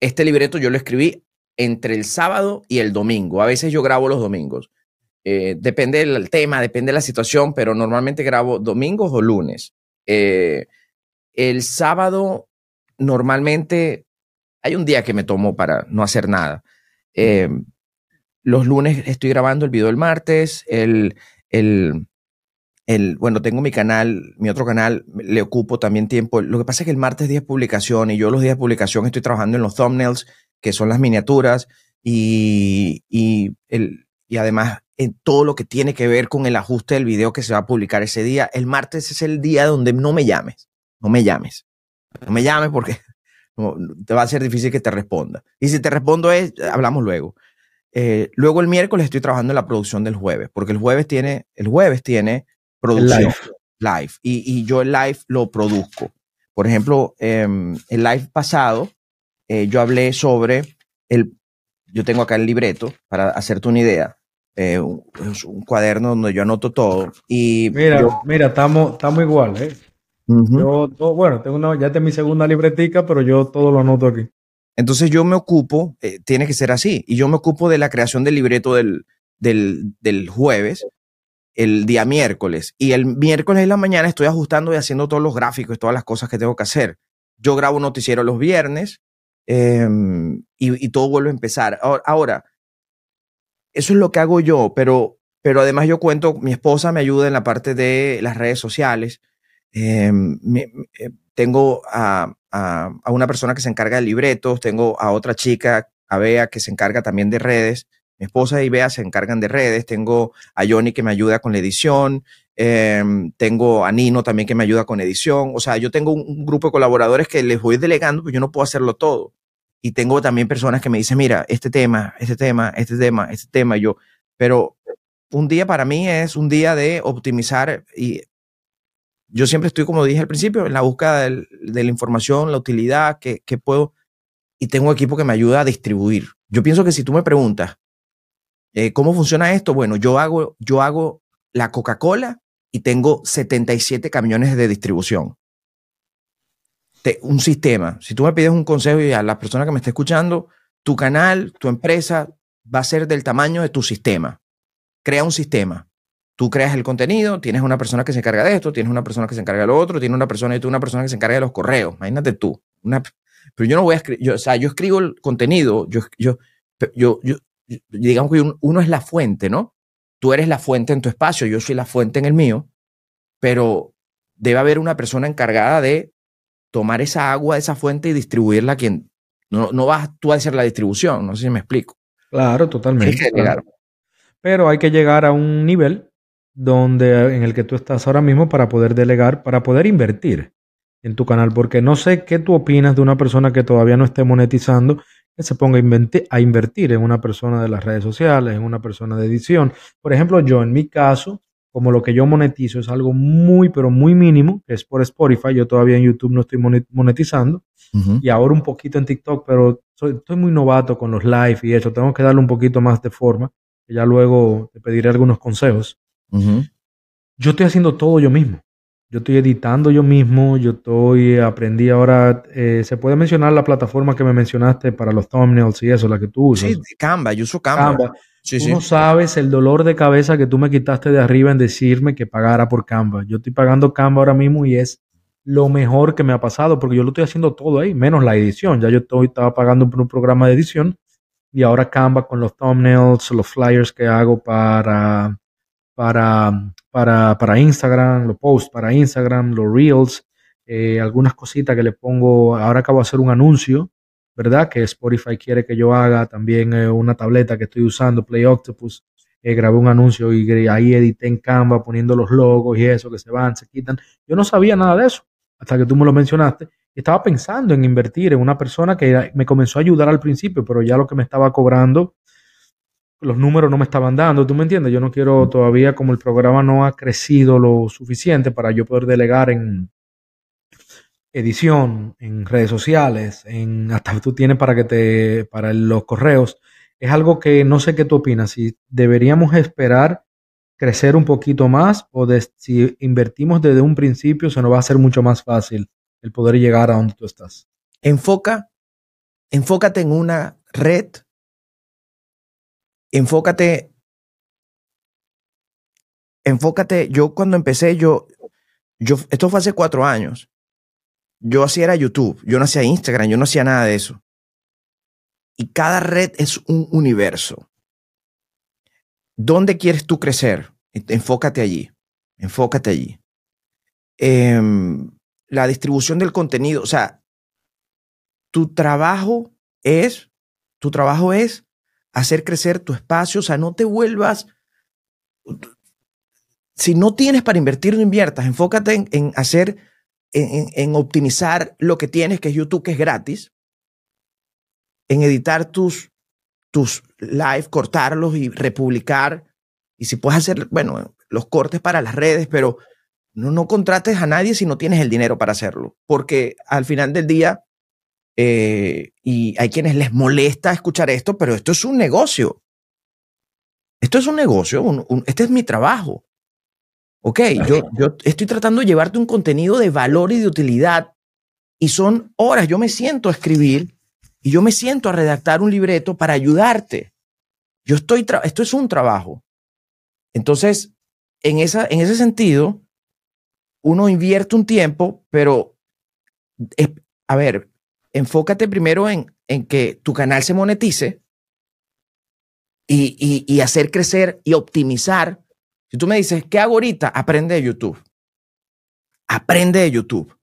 Este libreto yo lo escribí entre el sábado y el domingo. A veces yo grabo los domingos. Eh, depende del tema, depende de la situación, pero normalmente grabo domingos o lunes. Eh, el sábado normalmente hay un día que me tomo para no hacer nada. Eh, los lunes estoy grabando el video el martes, el, el, el, bueno, tengo mi canal, mi otro canal, le ocupo también tiempo. Lo que pasa es que el martes día de publicación y yo los días de publicación estoy trabajando en los thumbnails, que son las miniaturas, y, y, el, y además en todo lo que tiene que ver con el ajuste del video que se va a publicar ese día. El martes es el día donde no me llames, no me llames. No me llames porque te va a ser difícil que te responda. Y si te respondo es, hablamos luego. Eh, luego el miércoles estoy trabajando en la producción del jueves, porque el jueves tiene, el jueves tiene producción live, y, yo el live lo produzco. Por ejemplo, em, el live pasado eh, yo hablé sobre el, yo tengo acá el libreto para hacerte una idea. Eh, un, un, cuaderno donde yo anoto todo y mira, mira, estamos, estamos igual, ¿eh? Yo, bueno, tengo ya tengo mi segunda libretica, pero yo todo lo anoto aquí. Entonces yo me ocupo, eh, tiene que ser así, y yo me ocupo de la creación del libreto del, del, del, jueves, el día miércoles, y el miércoles en la mañana estoy ajustando y haciendo todos los gráficos y todas las cosas que tengo que hacer. Yo grabo un noticiero los viernes em, y, y, todo vuelve a empezar. Ahora, ahora, eso es lo que hago yo, pero, pero además yo cuento, mi esposa me ayuda en la parte de las redes sociales Em, eh, tengo a, una persona que se encarga de libretos, tengo a otra chica, a Bea, que se encarga también de redes. Mi esposa y Bea se encargan de redes. Tengo a Johnny que me ayuda con la edición. Em, tengo a Nino también que me ayuda con edición. O sea, yo tengo un, grupo de colaboradores que les voy delegando, pero yo no puedo hacerlo todo. Y tengo también personas que me dicen, mira, este tema, este tema, este tema, este tema. yo, pero un día para mí es un día de optimizar y yo siempre estoy, como dije al principio, en la búsqueda de la información, la utilidad que, puedo, y tengo equipo que me ayuda a distribuir. Yo pienso que si tú me preguntas, eh, ¿cómo funciona esto? Bueno, yo hago, yo hago la Coca-Cola y tengo 77 camiones de distribución. un sistema. Si tú me pides un consejo y a la persona que me está escuchando, tu canal, tu empresa va a ser del tamaño de tu sistema. Crea un sistema tú creas el contenido, tienes una persona que se encarga de esto, tienes una persona que se encarga de lo otro, tienes una persona y tú una persona que se encarga de los correos. Imagínate tú. Una, pero yo no voy a escribir, o sea, yo escribo el contenido, yo, yo, yo, yo digamos que uno es la fuente, ¿no? Tú eres la fuente en tu espacio, yo soy la fuente en el mío, pero debe haber una persona encargada de tomar esa agua de esa fuente y distribuirla a quien no, no vas tú a hacer la distribución, no sé si me explico. Claro, totalmente. Pero hay que llegar a un nivel donde, en el que tú estás ahora mismo para poder delegar, para poder invertir en tu canal, porque no sé qué tú opinas de una persona que todavía no esté monetizando, que se ponga a, invertir en una persona de las redes sociales, en una persona de edición. Por ejemplo, yo en mi caso, como lo que yo monetizo es algo muy, pero muy mínimo, que es por Spotify, yo todavía en YouTube no estoy monetizando, y ahora un poquito en TikTok, pero estoy muy novato con los live y eso, tengo que darle un poquito más de forma, que ya luego te pediré algunos consejos. Yo estoy haciendo todo yo mismo. Yo estoy editando yo mismo, yo estoy, aprendí ahora, eh, se puede mencionar la plataforma que me mencionaste para los thumbnails y eso, la que tú usas. Sí, Canva, yo uso Canva. Canva. tú no sabes el dolor de cabeza que tú me quitaste de arriba en decirme que pagara por Canva. Yo estoy pagando Canva ahora mismo y es lo mejor que me ha pasado porque yo lo estoy haciendo todo ahí, menos la edición. Ya yo estoy, estaba pagando por un programa de edición y ahora Canva con los thumbnails, los flyers que hago para, para para, para Instagram, los posts para Instagram, los reels, eh, algunas cositas que le pongo. Ahora acabo de hacer un anuncio, ¿verdad? Que Spotify quiere que yo haga. También eh, una tableta que estoy usando, Play Octopus. Eh, grabé un anuncio y ahí edité en Canva poniendo los logos y eso que se van, se quitan. Yo no sabía nada de eso hasta que tú me lo mencionaste. Estaba pensando en invertir en una persona que me comenzó a ayudar al principio, pero ya lo que me estaba cobrando los números no me estaban dando, ¿tú me entiendes? Yo no quiero todavía, como el programa no ha crecido lo suficiente para yo poder delegar en edición, en redes sociales, en hasta tú tienes para que te, para los correos. Es algo que no sé qué tú opinas, si deberíamos esperar crecer un poquito más o si invertimos desde un principio se nos va a hacer mucho más fácil el poder llegar a donde tú estás. Enfoca, enfócate en una red enfócate, enfócate, yo cuando empecé, yo, yo, esto fue hace cuatro años, yo hacía era YouTube, yo no hacía Instagram, yo no hacía nada de eso. Y cada red es un universo. ¿Dónde quieres tú crecer? Enfócate allí, enfócate allí. Em, la distribución del contenido, o sea, tu trabajo es, tu trabajo es hacer crecer tu espacio, o sea, no te vuelvas, si no tienes para invertir, no inviertas, enfócate en, hacer, en, optimizar lo que tienes, que es YouTube, que es gratis, en editar tus, tus live, cortarlos y republicar, y si puedes hacer, bueno, los cortes para las redes, pero no, no contrates a nadie si no tienes el dinero para hacerlo, porque al final del día eh, y hay quienes les molesta escuchar esto, pero esto es un negocio. Esto es un negocio, este es mi trabajo. Ok, yo, yo estoy tratando de llevarte un contenido de valor y de utilidad y son horas. Yo me siento a escribir y yo me siento a redactar un libreto para ayudarte. Yo estoy, esto es un trabajo. Entonces, en, esa, en ese sentido, uno invierte un tiempo, pero, a ver, enfócate primero en, en que tu canal se monetice y, y, hacer crecer y optimizar. Si tú me dices, ¿qué hago ahorita? Aprende de YouTube. Aprende de YouTube,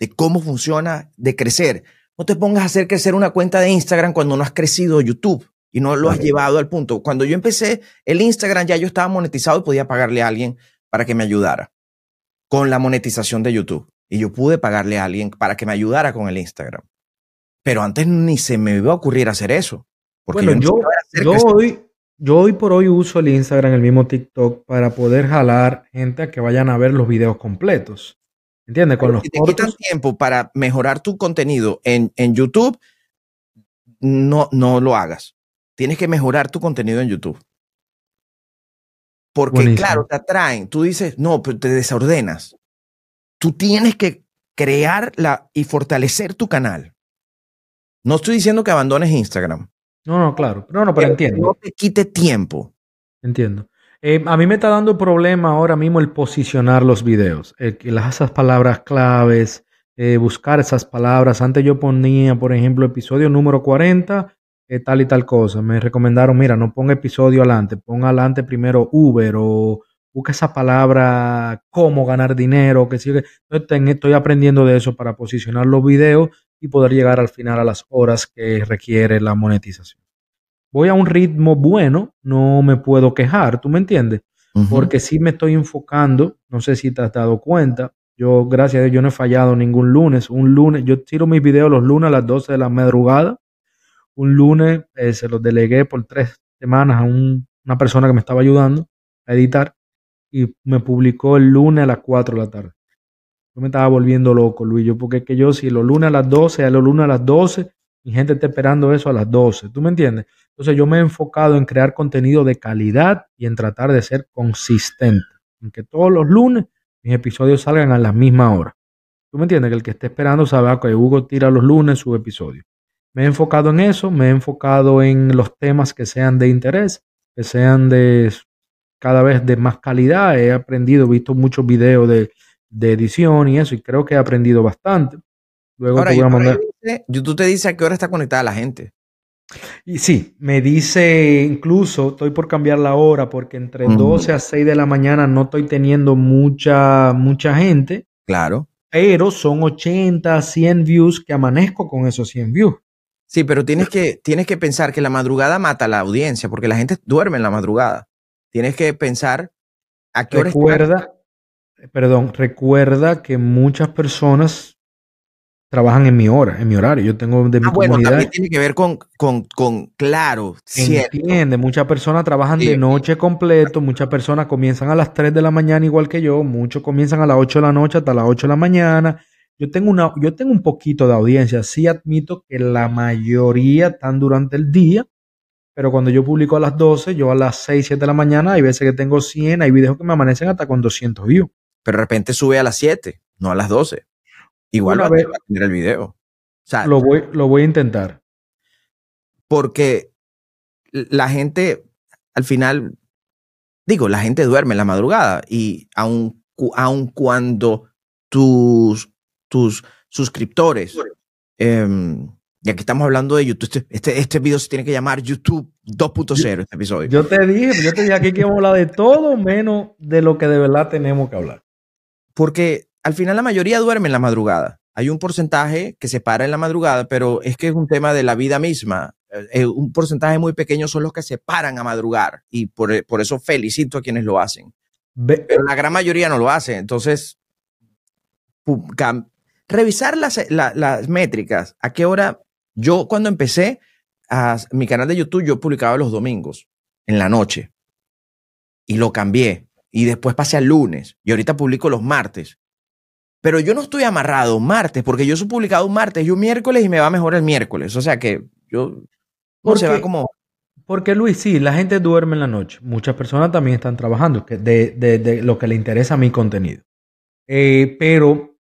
de cómo funciona, de crecer. No te pongas a hacer crecer una cuenta de Instagram cuando no has crecido YouTube y no lo has llevado al punto. Cuando yo empecé el Instagram, ya yo estaba monetizado y podía pagarle a alguien para que me ayudara con la monetización de YouTube. Y yo pude pagarle a alguien para que me ayudara con el Instagram. Pero antes ni se me iba a ocurrir hacer eso. Porque bueno, yo, yo, hoy, yo hoy por hoy uso el Instagram, el mismo TikTok, para poder jalar gente a que vayan a ver los videos completos. ¿Entiendes? Con los si te quitan tiempo para mejorar tu contenido en, en YouTube, no, no lo hagas. Tienes que mejorar tu contenido en YouTube. Porque, claro, te atraen. Tú dices, no, pero te desordenas. Tú tienes que crear la, y fortalecer tu canal. No estoy diciendo que abandones Instagram. No, no, claro. No, no, pero, entiendo. No te quite tiempo. Entiendo. Eh, a mí me está dando problema ahora mismo el posicionar los videos, eh, esas palabras claves, eh, buscar esas palabras. Antes yo ponía, por ejemplo, episodio número 40, tal y tal cosa. Me recomendaron, mira, no ponga episodio adelante, ponga adelante primero Uber o busca esa palabra cómo ganar dinero, que sigue. Estoy aprendiendo de eso para posicionar los videos y poder llegar al final a las horas que requiere la monetización. Voy a un ritmo bueno, no me puedo quejar, ¿tú me entiendes? Porque sí me estoy enfocando, no sé si te has dado cuenta, yo gracias a Dios yo no he fallado ningún lunes, un lunes, yo tiro mis videos los lunes a las 12 de la madrugada, un lunes eh, se los delegué por tres semanas a una persona que me estaba ayudando a editar y me publicó el lunes a las 4 de la tarde. Yo me estaba volviendo loco, Luis, yo, porque es que yo si los lunes a las 12, a los lunes a las 12, mi gente está esperando eso a las 12, ¿tú me entiendes? Entonces yo me he enfocado en crear contenido de calidad y en tratar de ser consistente, en que todos los lunes mis episodios salgan a la misma hora. ¿Tú me entiendes? Que el que esté esperando sabe que Hugo tira los lunes su episodio. Me he enfocado en eso, me he enfocado en los temas que sean de interés, que sean de cada vez de más calidad. He aprendido, visto muchos videos de, edición y eso, y creo que he aprendido bastante. Luego te voy a mandar. YouTube te dice a qué hora está conectada la gente. Y sí, me dice incluso, estoy por cambiar la hora porque entre 12 a 6 de la mañana no estoy teniendo mucha, mucha gente. Claro. Pero son 80, 100 views que amanezco con esos 100 views. Sí, pero tienes que, tienes que pensar que la madrugada mata a la audiencia, porque la gente duerme en la madrugada. Tienes que pensar a qué hora Recuerda, perdón, recuerda que muchas personas trabajan en mi hora, en mi horario. Yo tengo de mi ah, bueno, también tiene que ver con, con, con claro, Entiende, muchas personas trabajan de noche completo, muchas personas comienzan a las 3 de la mañana igual que yo, muchos comienzan a las 8 de la noche hasta las 8 de la mañana yo tengo, una, yo tengo un poquito de audiencia. Sí admito que la mayoría están durante el día, pero cuando yo publico a las 12, yo a las 6, 7 de la mañana, hay veces que tengo 100, hay videos que me amanecen hasta con 200 views. Pero de repente sube a las 7, no a las 12. Igual va a tener el video. lo, voy, lo voy a intentar. Porque la gente, al final, digo, la gente duerme en la madrugada y aun, aun cuando tus tus suscriptores. Em, y aquí estamos hablando de YouTube. Este, este, este video se tiene que llamar YouTube 2.0, este episodio. Yo te dije, yo te dije aquí que vamos a hablar de todo menos de lo que de verdad tenemos que hablar. Porque al final la mayoría duerme en la madrugada. Hay un porcentaje que se para en la madrugada, pero es que es un tema de la vida misma. Eh, eh, un porcentaje muy pequeño son los que se paran a madrugar y por, por eso felicito a quienes lo hacen. pero la gran mayoría no lo hace. Entonces, revisar las, las métricas. ¿A qué hora? Yo cuando empecé a mi canal de YouTube, yo publicaba los domingos en la noche y lo cambié. Y después pasé al lunes y ahorita publico los martes. Pero yo no estoy amarrado martes porque yo soy publicado un martes y un miércoles y me va mejor el miércoles. O sea que yo no se va como. Porque Luis, sí, la gente duerme en la noche. Muchas personas también están trabajando que de, de, lo que le interesa a mi contenido. Eh, pero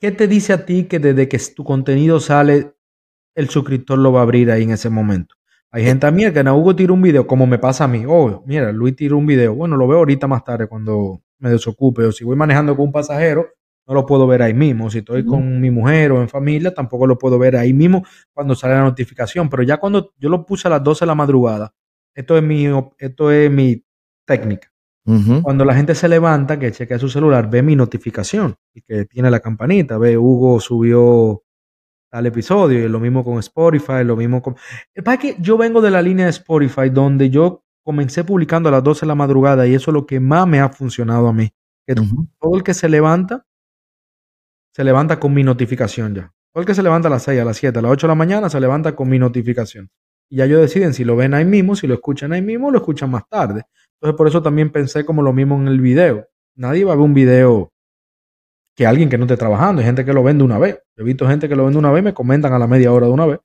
¿Qué te dice a ti que desde que tu contenido sale, el suscriptor lo va a abrir ahí en ese momento? Hay gente a mí que Hugo tira un video, como me pasa a mí. Oh, mira, Luis tira un video. Bueno, lo veo ahorita más tarde cuando me desocupe. O si voy manejando con un pasajero, no lo puedo ver ahí mismo. Si estoy con mi mujer o en familia, tampoco lo puedo ver ahí mismo cuando sale la notificación. Pero ya cuando yo lo puse a las 12 de la madrugada, esto es mi, esto es mi técnica. Cuando la gente se levanta, que chequea su celular, ve mi notificación y que tiene la campanita, ve Hugo subió tal episodio, y lo mismo con Spotify, lo mismo con... Es que yo vengo de la línea de Spotify donde yo comencé publicando a las 12 de la madrugada y eso es lo que más me ha funcionado a mí. Que todo el que se levanta, se levanta con mi notificación ya. Todo el que se levanta a las 6, a las 7, a las 8 de la mañana, se levanta con mi notificación. Y ya ellos deciden si lo ven ahí mismo, si lo escuchan ahí mismo, o lo escuchan más tarde. Entonces por eso también pensé como lo mismo en el video. Nadie va a ver un video que alguien que no esté trabajando. Hay gente que lo vende una vez. He visto gente que lo vende una vez, me comentan a la media hora de una vez.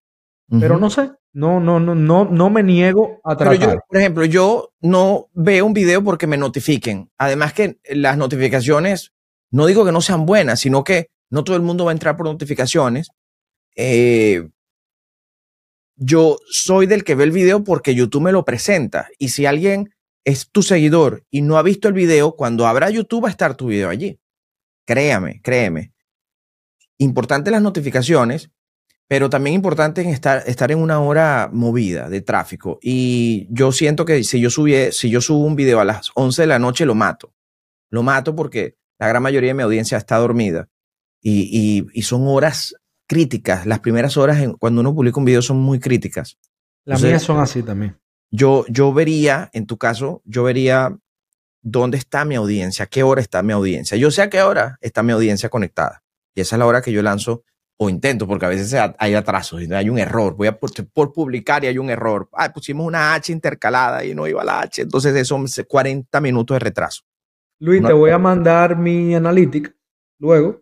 Pero no sé, no, no, no, no, no me niego a tratar. Pero yo, por ejemplo, yo no veo un video porque me notifiquen. Además que las notificaciones, no digo que no sean buenas, sino que no todo el mundo va a entrar por notificaciones. Eh, yo soy del que ve el video porque YouTube me lo presenta. Y si alguien es tu seguidor y no ha visto el video, cuando abra YouTube va a estar tu video allí. Créame, créeme. Importante las notificaciones, pero también importante estar, estar en una hora movida de tráfico. Y yo siento que si yo, si yo subo un video a las 11 de la noche, lo mato. Lo mato porque la gran mayoría de mi audiencia está dormida. Y, y, son horas críticas. Las primeras horas cuando uno publica un video son muy críticas. Las mías son así también yo, yo vería, en tu caso, yo vería dónde está mi audiencia, qué hora está mi audiencia. Yo sé a qué hora está mi audiencia conectada. Y esa es la hora que yo lanzo o intento, porque a veces hay atrasos, hay un error. Voy a por, publicar y hay un error. Ah, pusimos una H intercalada y no iba la H. Entonces, son 40 minutos de retraso. Luis, te voy a mandar mi analítica luego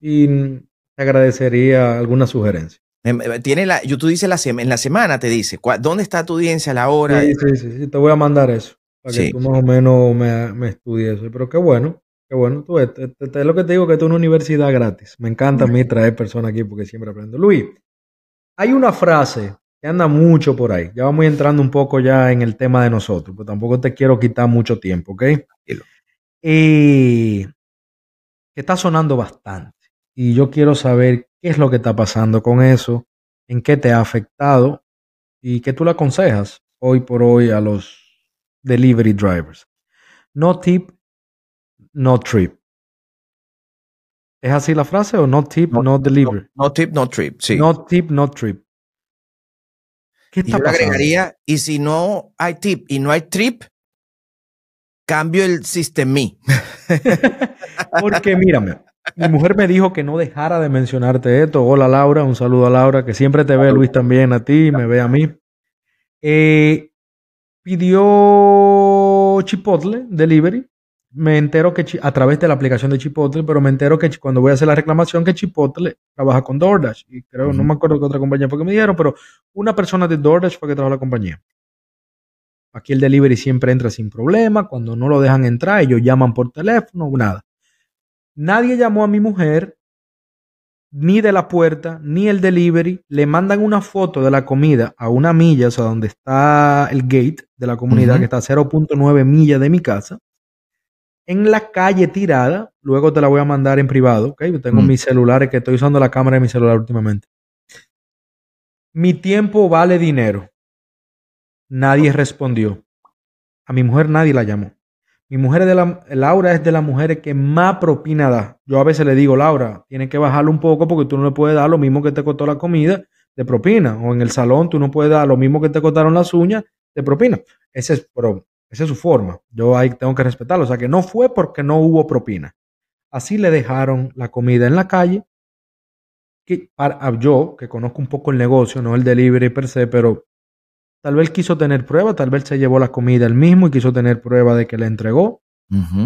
y te agradecería alguna sugerencia. Em, eh, tiene la, tú dices la en la semana te dice, ¿dónde está tu audiencia, la hora? Sí, sí, sí, te voy a mandar eso, para que tú más o menos me, me estudies eso. Pero qué bueno, qué bueno, tú es lo que te digo, que esto es una universidad gratis. Me encanta a mí traer personas aquí porque siempre aprendo. Luis, hay una frase que anda mucho por ahí. Ya vamos entrando un poco ya en el tema de nosotros, pero tampoco te quiero quitar mucho tiempo, ¿ok? Y que está sonando bastante. Y yo quiero saber qué es lo que está pasando con eso, en qué te ha afectado y qué tú le aconsejas hoy por hoy a los delivery drivers. No tip, no trip. ¿Es así la frase o no tip, no, delivery? No, tip, no trip, sí. No tip, no trip. ¿Qué está y yo agregaría, y si no hay tip y no hay trip, cambio el sistema. Porque mírame, mi mujer me dijo que no dejara de mencionarte esto. Hola Laura, un saludo a Laura, que siempre te ve, Luis también a ti, me ve a mí. Eh, pidió Chipotle Delivery. Me entero que a través de la aplicación de Chipotle, pero me entero que cuando voy a hacer la reclamación que Chipotle trabaja con DoorDash. Y creo, no me acuerdo qué otra compañía fue que me dijeron, pero una persona de DoorDash fue que trabajó la compañía. Aquí el delivery siempre entra sin problema. Cuando no lo dejan entrar, ellos llaman por teléfono, nada. Nadie llamó a mi mujer, ni de la puerta, ni el delivery. Le mandan una foto de la comida a una milla, o sea, donde está el gate de la comunidad, que está a 0.9 millas de mi casa. En la calle tirada, luego te la voy a mandar en privado, ¿ok? Yo tengo mis celulares que estoy usando la cámara de mi celular últimamente. Mi tiempo vale dinero. Nadie respondió. A mi mujer nadie la llamó. Mi mujer de la, Laura es de las mujeres que más propina da. Yo a veces le digo, Laura, tienes que bajarlo un poco porque tú no le puedes dar lo mismo que te costó la comida de propina. O en el salón tú no puedes dar lo mismo que te costaron las uñas de propina. Ese es, esa es su forma. Yo ahí tengo que respetarlo. O sea que no fue porque no hubo propina. Así le dejaron la comida en la calle. Que para, yo, que conozco un poco el negocio, no el delivery per se, pero Tal vez quiso tener prueba, tal vez se llevó la comida él mismo y quiso tener prueba de que la entregó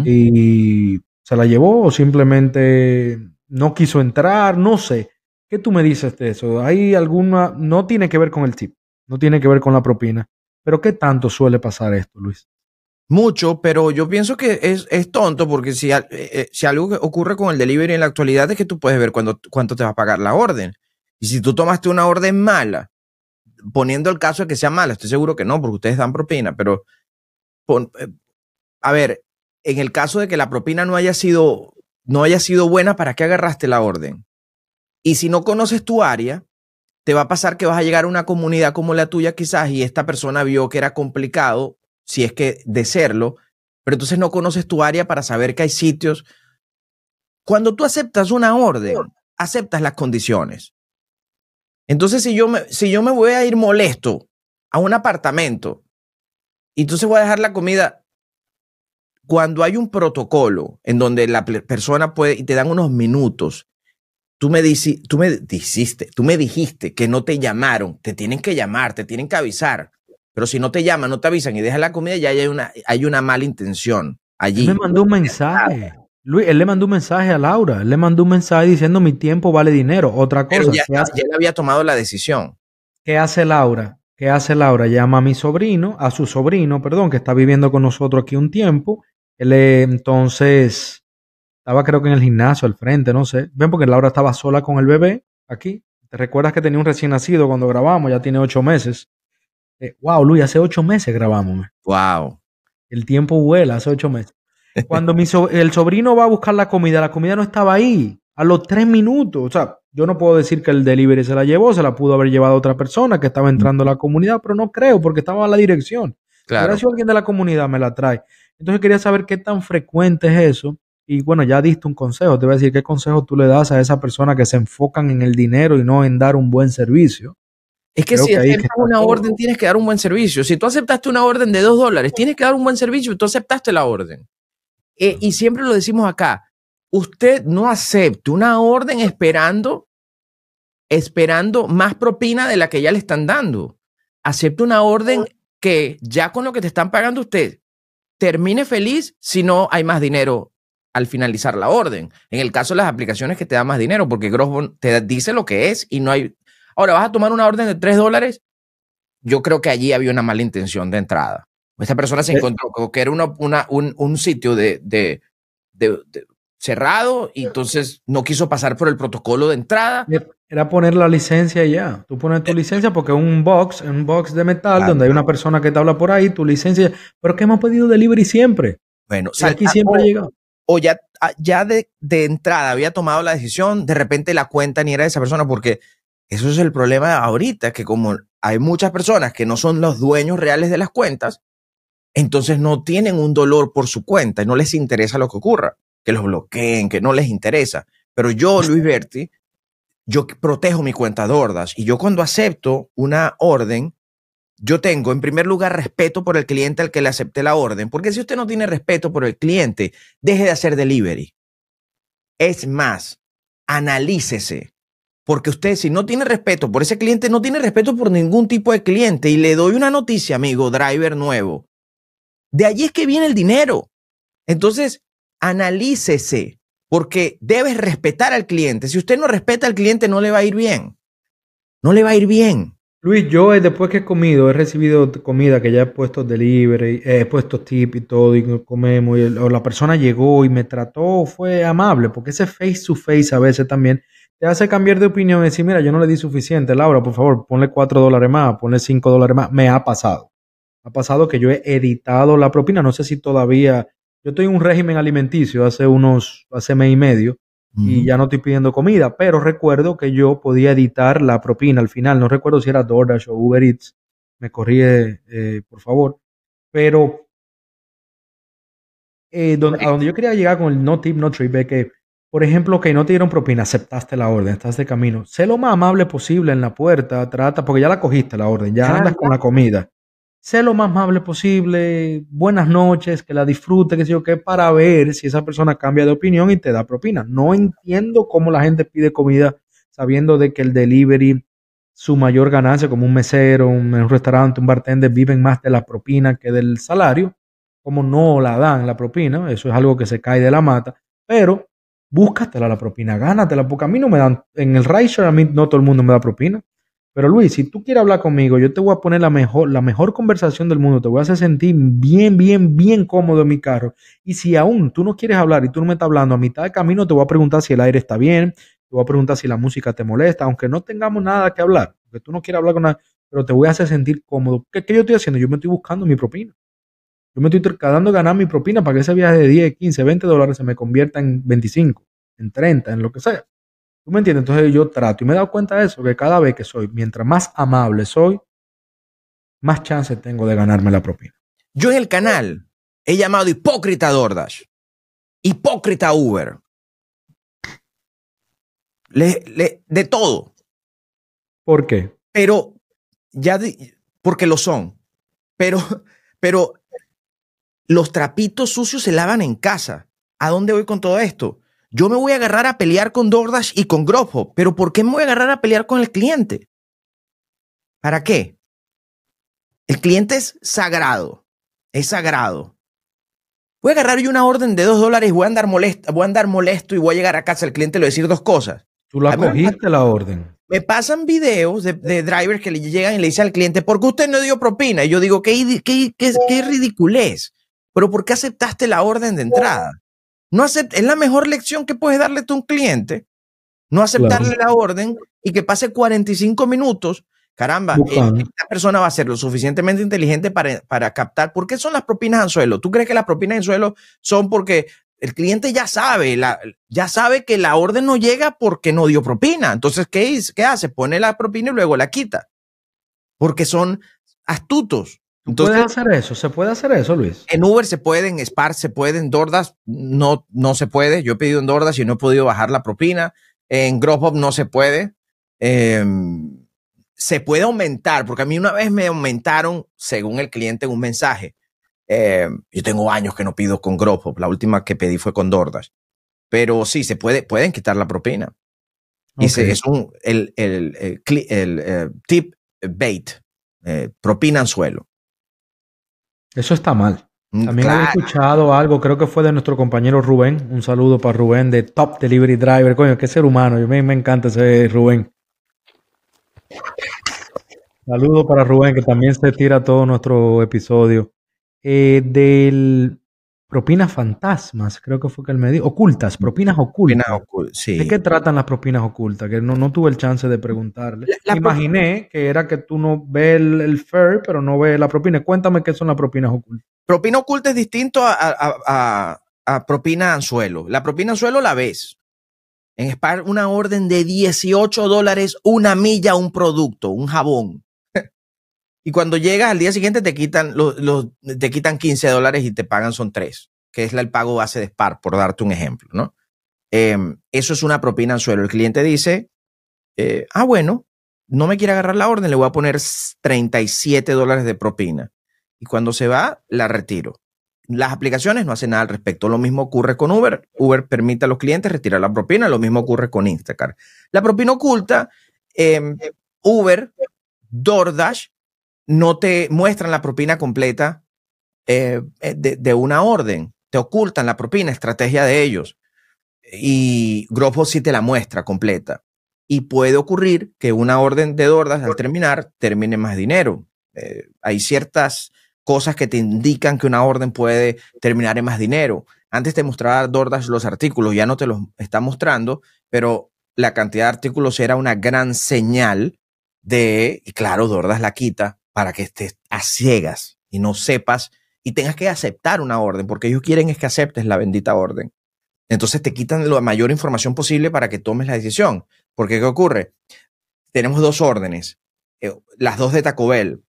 y se la llevó o simplemente no quiso entrar, no sé. ¿Qué tú me dices de eso? ¿Hay alguna, no tiene que ver con el tip, no tiene que ver con la propina, pero qué tanto suele pasar esto, Luis? Mucho, pero yo pienso que es, tonto porque si, eh, eh, si algo ocurre con el delivery en la actualidad es que tú puedes ver cuánto te va a pagar la orden. Y si tú tomaste una orden mala poniendo el caso de que sea mala, estoy seguro que no, porque ustedes dan propina, pero eh, a ver, en el caso de que la propina no haya sido no haya sido buena, ¿para qué agarraste la orden? Y si no conoces tu área, te va a pasar que vas a llegar a una comunidad como la tuya quizás y esta persona vio que era complicado, si es que de serlo, pero entonces no conoces tu área para saber que hay sitios. Cuando tú aceptas una orden, aceptas las condiciones. Entonces, si yo, me, si yo me voy a ir molesto a un apartamento y entonces voy a dejar la comida, cuando hay un protocolo en donde la persona puede y te dan unos minutos, tú me, dici, tú me dijiste, tú me dijiste que no te llamaron, te tienen que llamar, te tienen que avisar. Pero si no te llaman, no te avisan y dejan la comida, ya hay una, hay una mala intención allí. Me mandó un mensaje. Luis, él le mandó un mensaje a Laura, él le mandó un mensaje diciendo mi tiempo vale dinero. Otra cosa. ya, él había tomado la decisión. ¿Qué hace Laura? ¿Qué hace Laura? Llama a mi sobrino, a su sobrino, perdón, que está viviendo con nosotros aquí un tiempo. Él entonces estaba creo que en el gimnasio al frente, no sé. Ven porque Laura estaba sola con el bebé aquí. ¿Te recuerdas que tenía un recién nacido cuando grabamos? Ya tiene ocho meses. Eh, wow, Luis, hace ocho meses grabamos. Wow. El tiempo vuela, hace ocho meses. Cuando mi el sobrino va a buscar la comida, la comida no estaba ahí. A los tres minutos. O sea, yo no puedo decir que el delivery se la llevó, se la pudo haber llevado otra persona que estaba entrando a la comunidad, pero no creo porque estaba en la dirección. Claro. si alguien de la comunidad me la trae. Entonces quería saber qué tan frecuente es eso. Y bueno, ya diste un consejo. Te voy a decir qué consejo tú le das a esa persona que se enfocan en el dinero y no en dar un buen servicio. Es que si aceptas una orden, tienes que dar un buen servicio. Si tú aceptaste una orden de dos dólares, tienes que dar un buen servicio y tú aceptaste la orden. Eh, y siempre lo decimos acá, usted no acepte una orden esperando, esperando más propina de la que ya le están dando. Acepte una orden que ya con lo que te están pagando usted termine feliz si no hay más dinero al finalizar la orden. En el caso de las aplicaciones que te dan más dinero, porque Grossbone te dice lo que es y no hay... Ahora, vas a tomar una orden de 3 dólares. Yo creo que allí había una mala intención de entrada. Esta persona se eh. encontró que era una, un, sitio de, de, cerrado y entonces no quiso pasar por el protocolo de entrada. Era poner la licencia ya. Tú pones tu licencia porque es un box, un box de metal donde hay una persona que te habla por ahí, tu licencia. Pero que hemos pedido delivery siempre. Bueno, aquí siempre llega. O ya, ah, ya de, de, entrada había tomado la decisión, de repente la cuenta ni era de esa persona, porque eso es el problema ahorita, que como hay muchas personas que no son los dueños reales de las cuentas, entonces no tienen un dolor por su cuenta y no les interesa lo que ocurra, que los bloqueen, que no les interesa. Pero yo, Luis Berti, yo protejo mi cuenta de y yo cuando acepto una orden, yo tengo en primer lugar respeto por el cliente al que le acepté la orden, porque si usted no tiene respeto por el cliente, deje de hacer delivery. Es más, analícese, porque usted si no tiene respeto por ese cliente, no tiene respeto por ningún tipo de cliente. Y le doy una noticia, amigo, driver nuevo. De allí es que viene el dinero. Entonces, analícese, porque debes respetar al cliente. Si usted no respeta al cliente, no le va a ir bien. No le va a ir bien. Luis, yo eh, después que he comido, he recibido comida que ya he puesto delivery, he puesto tip y todo, y comemos, o la persona llegó y me trató, fue amable, porque ese face to face a veces también te hace cambiar de opinión y decir, mira, yo no le di suficiente, Laura, por favor, ponle cuatro dólares más, ponle cinco dólares más. Me ha pasado. Ha pasado que yo he editado la propina, no sé si todavía, yo estoy en un régimen alimenticio hace unos, hace mes y medio, y ya no estoy pidiendo comida, pero recuerdo que yo podía editar la propina al final, no recuerdo si era DoorDash o Uber Eats, me corrí, eh, por favor, pero eh, a donde yo quería llegar con el no tip, no trip, es que, por ejemplo, que no te dieron propina, aceptaste la orden, estás de camino, sé lo más amable posible en la puerta, trata, porque ya la cogiste la orden, ya andas con la comida. Sé lo más amable posible, buenas noches, que la disfrute, que sé yo qué, para ver si esa persona cambia de opinión y te da propina. No entiendo cómo la gente pide comida sabiendo de que el delivery, su mayor ganancia, como un mesero, un, restaurante, un bartender, viven más de la propina que del salario, como no la dan la propina, eso es algo que se cae de la mata, pero búscatela la propina, gánatela, porque a mí no me dan, en el rideshare a mí no todo el mundo me da propina. Pero Luis, si tú quieres hablar conmigo, yo te voy a poner la mejor, la mejor conversación del mundo, te voy a hacer sentir bien, bien, bien cómodo en mi carro. Y si aún tú no quieres hablar y tú no me estás hablando a mitad de camino, te voy a preguntar si el aire está bien, te voy a preguntar si la música te molesta, aunque no tengamos nada que hablar, porque tú no quieres hablar con nada, pero te voy a hacer sentir cómodo. ¿Qué, qué yo estoy haciendo? Yo me estoy buscando mi propina. Yo me estoy tratando de ganar mi propina para que ese viaje de 10, 15, 20 dólares se me convierta en 25, en 30, en lo que sea. ¿Tú me entiendes? Entonces yo trato y me he dado cuenta de eso, que cada vez que soy, mientras más amable soy, más chance tengo de ganarme la propina. Yo en el canal he llamado hipócrita DoorDash, hipócrita Uber, de todo. ¿Por qué? Pero ya, porque lo son. Pero, pero los trapitos sucios se lavan en casa. ¿A dónde voy con todo esto? Yo me voy a agarrar a pelear con DoorDash y con Grubhub, pero ¿por qué me voy a agarrar a pelear con el cliente? ¿Para qué? El cliente es sagrado, es sagrado. Voy a agarrar yo una orden de dos dólares y voy a andar molesto, voy a andar molesto y voy a llegar a casa al cliente y le voy a decir dos cosas. Tú la cogiste la orden. Me pasan videos de, drivers que le llegan y le dicen al cliente, ¿por qué usted no dio propina? Y yo digo, qué, qué, qué, qué ridiculez. Pero ¿por qué aceptaste la orden de entrada? No es la mejor lección que puedes darle a un cliente. No aceptarle la orden y que pase 45 minutos. Caramba, eh, esta persona va a ser lo suficientemente inteligente para, para captar. ¿Por qué son las propinas en suelo? ¿Tú crees que las propinas en suelo son porque el cliente ya sabe, la, ya sabe que la orden no llega porque no dio propina? Entonces, ¿qué, ¿qué hace? Pone la propina y luego la quita. Porque son astutos. Entonces, ¿Puede hacer eso? ¿Se puede hacer eso, Luis? En Uber se puede, en Spark se puede, en Dordas no, no se puede. Yo he pedido en Dordas y no he podido bajar la propina. En Grubhub no se puede. Em, se puede aumentar, porque a mí una vez me aumentaron, según el cliente, un mensaje. Em, yo tengo años que no pido con Grubhub. La última que pedí fue con Dordas. Pero sí, se puede, pueden quitar la propina. Y es un, el, el, el, eh, tip bait, eh, propina en suelo. Eso está mal. Mm, También he escuchado algo, creo que fue de nuestro compañero Rubén. Un saludo para Rubén de Top Delivery Driver. Coño, qué ser humano. Yo me, me encanta ese Rubén. Saludo para Rubén, que también se tira todo nuestro episodio. Eh, del propinas fantasmas, creo que fue que él me dijo. Ocultas, propinas ocultas. ¿De qué tratan las propinas ocultas? Que no, no tuve el chance de preguntarle. Imaginé que era que tú no ves el, el fair, pero no ves la propina. Cuéntame qué son las propinas ocultas. Propina oculta es distinto a, propina anzuelo. La propina anzuelo la ves. En Spar, una orden de 18 dólares, una milla, un producto, un jabón. Y cuando llegas al día siguiente te quitan, los, te quitan 15 dólares y te pagan son 3, que es el pago base de Spar, por darte un ejemplo, ¿no? Em, eso es una propina anzuelo. El cliente dice, eh, ah, bueno, no me quiere agarrar la orden, le voy a poner 37 dólares de propina y cuando se va, la retiro. Las aplicaciones no hacen nada al respecto. Lo mismo ocurre con Uber. Uber permite a los clientes retirar la propina. Lo mismo ocurre con Instacart. La propina oculta, em, Uber, DoorDash, no te muestran la propina completa eh, eh, de, una orden. Te ocultan la propina, estrategia de ellos. Y Grubhub sí te la muestra completa. Y puede ocurrir que una orden de DoorDash al terminar termine más dinero. Eh, hay ciertas cosas que te indican que una orden puede terminar en más dinero. Antes te mostraba DoorDash los artículos, ya no te los está mostrando, pero la cantidad de artículos era una gran señal de, y claro, DoorDash la quita para que estés a ciegas y no sepas y tengas que aceptar una orden, porque ellos quieren es que aceptes la bendita orden. Entonces te quitan la mayor información posible para que tomes la decisión. Porque ¿qué ocurre? Tenemos dos órdenes, eh, las dos de Taco Bell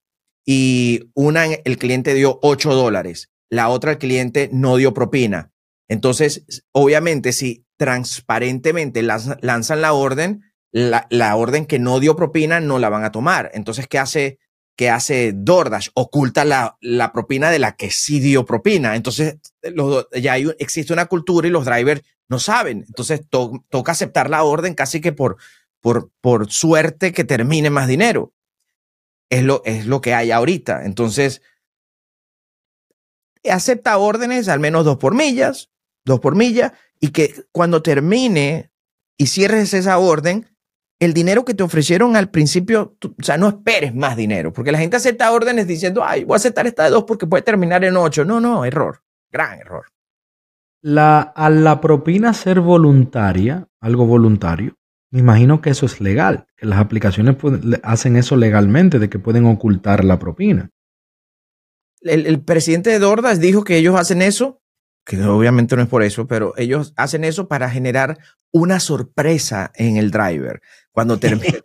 y una el cliente dio 8 dólares, la otra el cliente no dio propina. Entonces, obviamente, si transparentemente lanzan la orden, la, orden que no dio propina no la van a tomar. Entonces, ¿qué hace, qué hace DoorDash? Oculta la, propina de la que sí dio propina. Entonces, ya existe una cultura y los drivers no saben. Entonces, toca aceptar la orden casi que por, por, por suerte que termine más dinero es lo, es lo que hay ahorita. Entonces, acepta órdenes, al menos dos por millas, dos por milla, y que cuando termine y cierres esa orden, el dinero que te ofrecieron al principio, o sea, no esperes más dinero, porque la gente acepta órdenes diciendo, ay, voy a aceptar esta de dos porque puede terminar en ocho. No, no, error, gran error. La, a la propina ser voluntaria, algo voluntario, me imagino que eso es legal, que las aplicaciones hacen eso legalmente, de que pueden ocultar la propina. El, presidente de Dordas dijo que ellos hacen eso, que obviamente no es por eso, pero ellos hacen eso para generar una sorpresa en el driver. Cuando termine,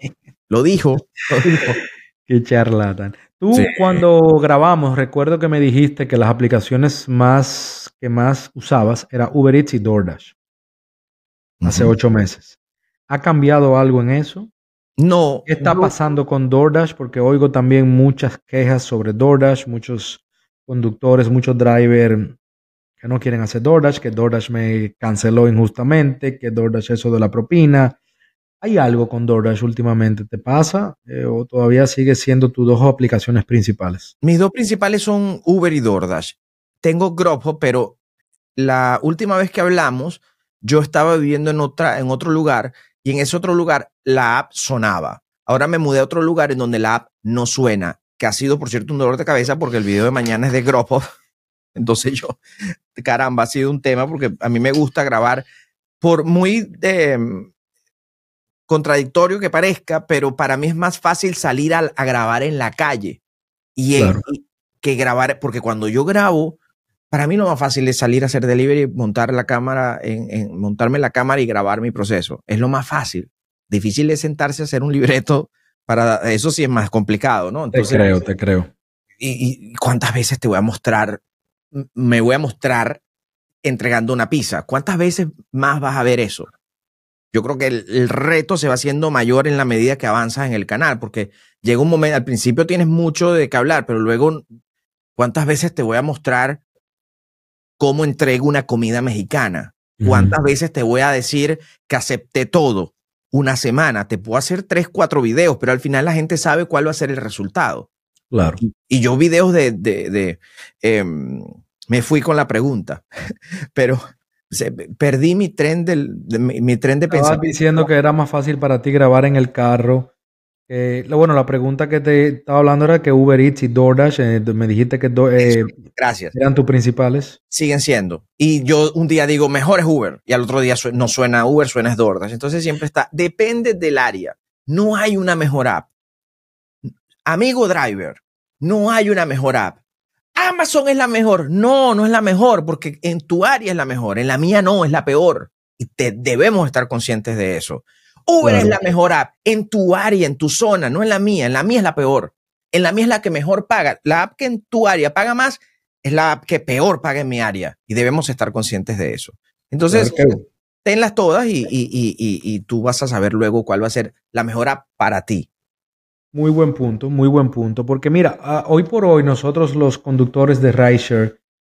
lo dijo. Qué charlatan. Tú cuando grabamos, recuerdo que me dijiste que las aplicaciones más que más usabas era Uber Eats y DoorDash. Hace ocho meses. ¿Ha cambiado algo en eso? No. ¿Qué está pasando con DoorDash? Porque oigo también muchas quejas sobre DoorDash, muchos conductores, muchos drivers que no quieren hacer DoorDash, que DoorDash me canceló injustamente, que DoorDash eso de la propina. ¿Hay algo con DoorDash últimamente? ¿Te pasa? Eh, ¿O todavía sigue siendo tus dos aplicaciones principales? Mis dos principales son Uber y DoorDash. Tengo Grubhub, pero la última vez que hablamos, yo estaba viviendo en, otra, en otro lugar y en ese otro lugar la app sonaba. Ahora me mudé a otro lugar en donde la app no suena, que ha sido, por cierto, un dolor de cabeza porque el video de mañana es de Gropo. Entonces yo, caramba, ha sido un tema porque a mí me gusta grabar por muy mm, contradictorio que parezca, pero para mí es más fácil salir a, grabar en la calle y, que grabar, porque cuando yo grabo, para mí lo más fácil es salir a hacer delivery, montar la cámara, en, montarme la cámara y grabar mi proceso. Es lo más fácil. Difícil es sentarse a hacer un libreto para eso sí es más complicado, ¿no? te creo, te creo. Y, cuántas veces te voy a mostrar, me voy a mostrar entregando una pizza? ¿Cuántas veces más vas a ver eso? Yo creo que el, el, reto se va haciendo mayor en la medida que avanzas en el canal, porque llega un momento, al principio tienes mucho de qué hablar, pero luego, ¿cuántas veces te voy a mostrar cómo entrego una comida mexicana. ¿Cuántas veces te voy a decir que acepté todo? Una semana, te puedo hacer tres, cuatro videos, pero al final la gente sabe cuál va a ser el resultado. Claro. Y, yo videos de, de, de em, me fui con la pregunta, pero perdí mi tren, del, de, mi, tren de pensamiento. diciendo que era más fácil para ti grabar en el carro. bueno, la pregunta que te estaba hablando era que Uber Eats y DoorDash, eh, me dijiste que eh, Gracias. eran tus principales. Siguen siendo. Y yo un día digo, mejor es Uber, y al otro día no suena Uber, suena es DoorDash. Entonces siempre está, depende del área. No hay una mejor app. Amigo driver, no hay una mejor app. Amazon es la mejor. No, no es la mejor, porque en tu área es la mejor, en la mía no, es la peor. Y te, debemos estar conscientes de eso. Uber es la mejor app en tu área, en tu zona, no en la mía. En la mía es la peor. En la mía es la que mejor paga. La app que en tu área paga más es la app que peor paga en mi área. Y debemos estar conscientes de eso. Entonces, tenlas todas y, y tú vas a saber luego cuál va a ser la mejor app para ti. Muy buen punto, muy buen punto. Porque mira, ah, hoy por hoy nosotros los conductores de rideshare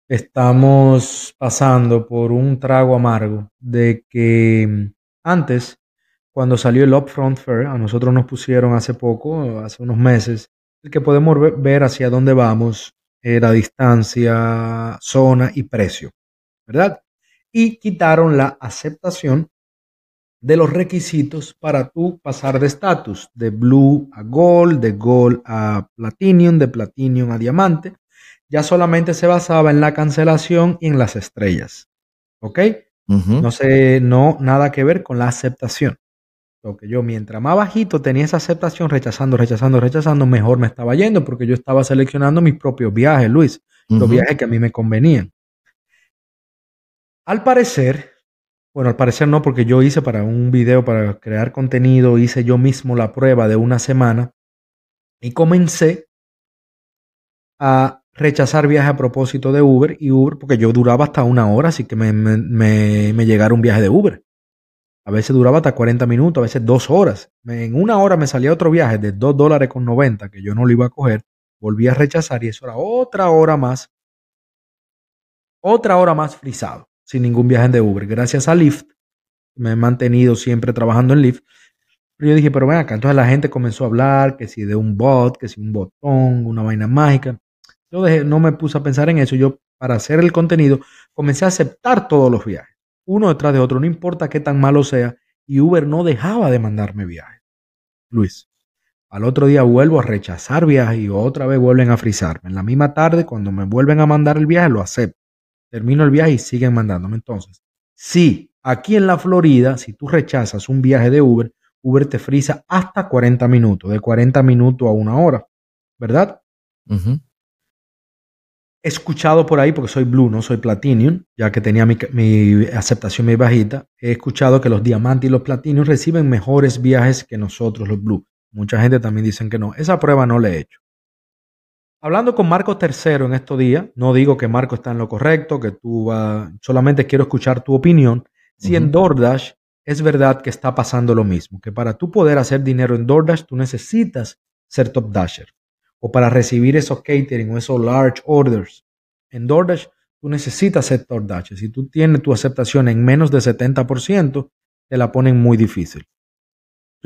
estamos pasando por un trago amargo de que mm, antes, cuando salió el Upfront Fair, a nosotros nos pusieron hace poco, hace unos meses, el que podemos ver hacia dónde vamos, era distancia, zona y precio, ¿verdad? Y quitaron la aceptación de los requisitos para tú pasar de estatus, de blue a gold, de gold a platinum, de platinum a diamante. Ya solamente se basaba en la cancelación y en las estrellas. ¿Ok? No sé, no, nada que ver con la aceptación. Lo que yo, mientras más bajito tenía esa aceptación, rechazando, rechazando, rechazando, mejor me estaba yendo, porque yo estaba seleccionando mis propios viajes, Luis, los viajes que a mí me convenían. Al parecer, bueno, al parecer no, porque yo hice para un video, para crear contenido, hice yo mismo la prueba de una semana y comencé a rechazar viajes a propósito de Uber y Uber, porque yo duraba hasta una hora, así que me, me, llegara un viaje de Uber. A veces duraba hasta 40 minutos, a veces dos horas. en una hora me salía otro viaje de 2 dólares con 90 que yo no lo iba a coger. Volví a rechazar y eso era otra hora más. Otra hora más frisado sin ningún viaje de Uber. Gracias a Lyft, me he mantenido siempre trabajando en Lyft. Pero yo dije, pero ven acá, entonces la gente comenzó a hablar que si de un bot, que si un botón, una vaina mágica. Yo dejé, no me puse a pensar en eso. Yo, para hacer el contenido, comencé a aceptar todos los viajes, uno detrás de otro, no importa qué tan malo sea. Y Uber no dejaba de mandarme viajes. Luis, al otro día vuelvo a rechazar viajes y otra vez vuelven a frizarme. En la misma tarde, cuando me vuelven a mandar el viaje, lo acepto termino el viaje y siguen mandándome. Entonces, si aquí en la Florida, si tú rechazas un viaje de Uber, Uber te frisa hasta 40 minutos, de 40 minutos a una hora, ¿verdad? He escuchado por ahí, porque soy Blue, no soy Platinum, ya que tenía mi, mi, aceptación muy bajita, he escuchado que los diamantes y los Platinum reciben mejores viajes que nosotros, los Blue. Mucha gente también dicen que no. Esa prueba no la he hecho. Hablando con Marco III en estos días, no digo que Marco está en lo correcto, que tú solamente quiero escuchar tu opinión. Si en DoorDash es verdad que está pasando lo mismo, que para tú poder hacer dinero en DoorDash tú necesitas ser top dasher. O para recibir esos catering o esos large orders en DoorDash, tú necesitas ser top dasher. Si tú tienes tu aceptación en menos de 70%, te la ponen muy difícil.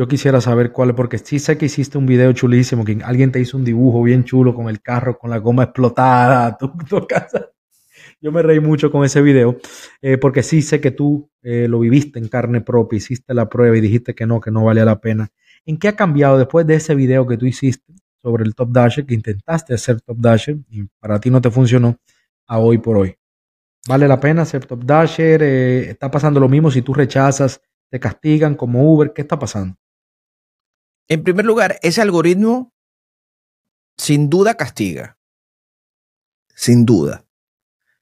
Yo quisiera saber cuál, porque sí sé que hiciste un video chulísimo, que alguien te hizo un dibujo bien chulo con el carro, con la goma explotada, tu, casa. Yo me reí mucho con ese video, eh, porque sí sé que tú eh, lo viviste en carne propia, hiciste la prueba y dijiste que no, que no valía la pena. ¿En qué ha cambiado después de ese video que tú hiciste sobre el Top Dasher, que intentaste hacer Top Dasher y para ti no te funcionó, a hoy por hoy? ¿Vale la pena hacer Top Dasher? Eh, ¿Está pasando lo mismo si tú rechazas? ¿Te castigan como Uber? ¿Qué está pasando? En primer lugar, ese algoritmo sin duda castiga. Sin duda.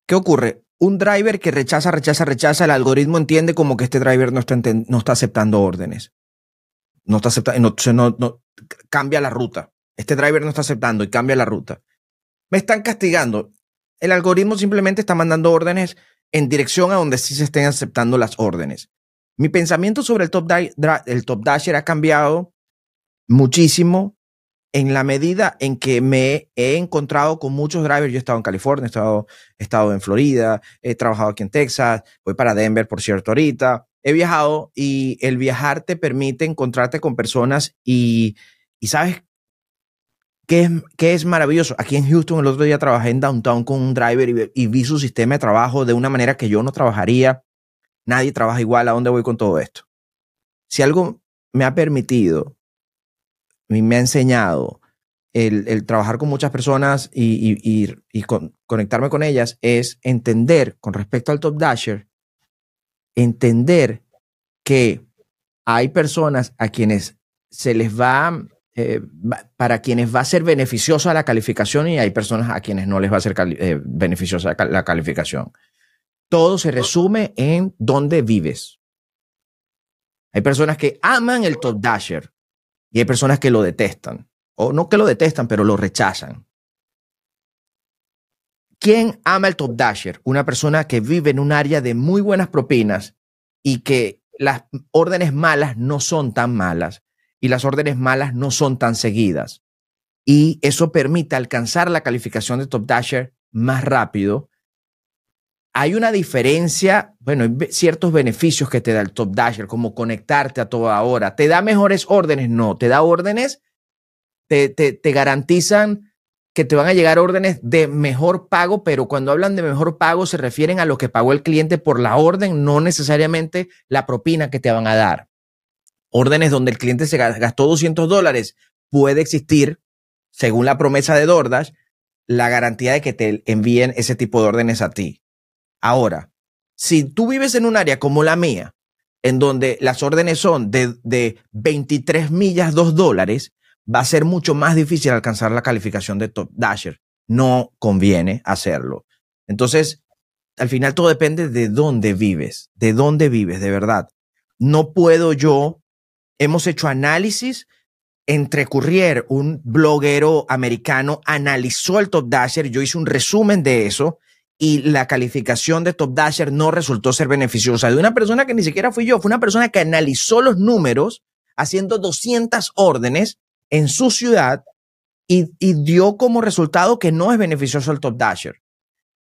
¿Qué ocurre? Un driver que rechaza, rechaza, rechaza, el algoritmo entiende como que este driver no está, no está aceptando órdenes. No está aceptando, no, no, cambia la ruta. Este driver no está aceptando y cambia la ruta. Me están castigando. El algoritmo simplemente está mandando órdenes en dirección a donde sí se estén aceptando las órdenes. Mi pensamiento sobre el top, el top dasher ha cambiado muchísimo en la medida en que me he encontrado con muchos drivers. Yo he estado en California, he estado, he estado en Florida, he trabajado aquí en Texas, voy para Denver, por cierto, ahorita. He viajado y el viajar te permite encontrarte con personas y, y sabes, ¿Qué es, ¿Qué es maravilloso? Aquí en Houston el otro día trabajé en Downtown con un driver y, y vi su sistema de trabajo de una manera que yo no trabajaría. Nadie trabaja igual. ¿A dónde voy con todo esto? Si algo me ha permitido, me ha enseñado el, trabajar con muchas personas y, conectarme con ellas es entender con respecto al Top Dasher, entender que hay personas a quienes se les va, eh, para quienes va a ser beneficiosa la calificación y hay personas a quienes no les va a ser eh, beneficiosa la calificación. Todo se resume en dónde vives. Hay personas que aman el Top Dasher y hay personas que lo detestan o no que lo detestan, pero lo rechazan. ¿Quién ama el top dasher? Una persona que vive en un área de muy buenas propinas y que las órdenes malas no son tan malas y las órdenes malas no son tan seguidas. Y eso permite alcanzar la calificación de top dasher más rápido. Hay una diferencia, bueno, hay ciertos beneficios que te da el top dasher, como conectarte a toda hora. ¿Te da mejores órdenes? No, te da órdenes te, garantizan que te van a llegar órdenes de mejor pago, pero cuando hablan de mejor pago se refieren a lo que pagó el cliente por la orden, no necesariamente la propina que te van a dar. Órdenes donde el cliente se gastó 200 dólares, puede existir, según la promesa de DoorDash, la garantía de que te envíen ese tipo de órdenes a ti. Ahora, si tú vives en un área como la mía, en donde las órdenes son de, de 23 millas, 2 dólares, va a ser mucho más difícil alcanzar la calificación de Top Dasher. No conviene hacerlo. Entonces, al final todo depende de dónde vives, de dónde vives, de verdad. No puedo yo, hemos hecho análisis entre Courrier, un bloguero americano, analizó el Top Dasher, yo hice un resumen de eso y la calificación de Top Dasher no resultó ser beneficiosa. De una persona que ni siquiera fui yo, fue una persona que analizó los números haciendo 200 órdenes en su ciudad y, dio como resultado que no es beneficioso el Top Dasher.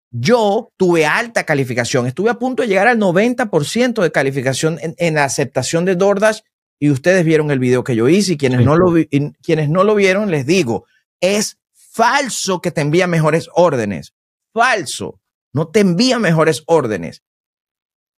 Yo tuve alta calificación, estuve a punto de llegar al 90% de calificación en, la aceptación de DoorDash y ustedes vieron el video que yo hice y quienes, no lo quienes no lo vieron les digo, es falso que te envía mejores órdenes, falso, no te envía mejores órdenes.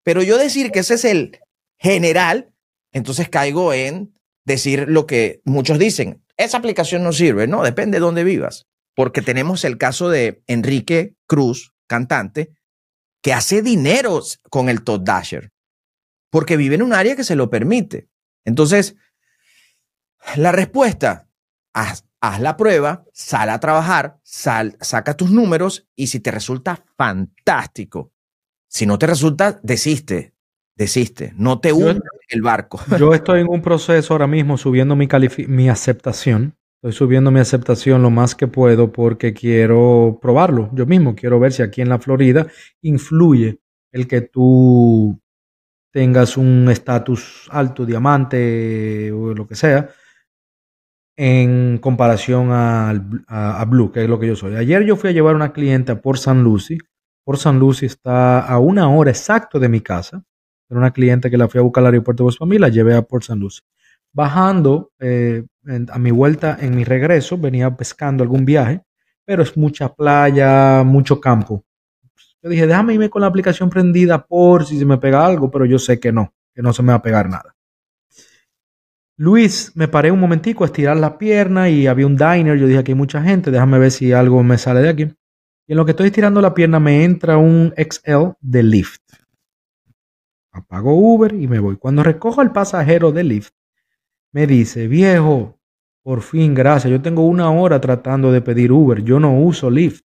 Pero yo decir que ese es el general, entonces caigo en decir lo que muchos dicen, esa aplicación no sirve, no, depende de dónde vivas, porque tenemos el caso de Enrique Cruz, cantante, que hace dinero con el Top Dasher, porque vive en un área que se lo permite. Entonces, la respuesta, haz, la prueba, sal a trabajar, sal, saca tus números y si te resulta fantástico, si no te resulta, desiste, desiste, no te hundas el barco. Yo estoy en un proceso ahora mismo subiendo mi, mi aceptación. Estoy subiendo mi aceptación lo más que puedo porque quiero probarlo yo mismo. Quiero ver si aquí en la Florida influye el que tú tengas un estatus alto, diamante o lo que sea, en comparación a, a, Blue, que es lo que yo soy. Ayer yo fui a llevar una clienta por San Lucy. Por San Lucy está a una hora exacto de mi casa una cliente que la fui a buscar al aeropuerto de Palm la llevé a Port St. Lucie. Bajando eh, a mi vuelta, en mi regreso, venía pescando algún viaje, pero es mucha playa, mucho campo. Yo dije, déjame irme con la aplicación prendida por si se me pega algo, pero yo sé que no, que no se me va a pegar nada. Luis, me paré un momentico a estirar la pierna y había un diner. Yo dije, aquí hay mucha gente, déjame ver si algo me sale de aquí. Y en lo que estoy estirando la pierna me entra un XL de Lyft apago Uber y me voy. Cuando recojo al pasajero del Lyft, me dice, viejo, por fin, gracias. Yo tengo una hora tratando de pedir Uber. Yo no uso Lyft.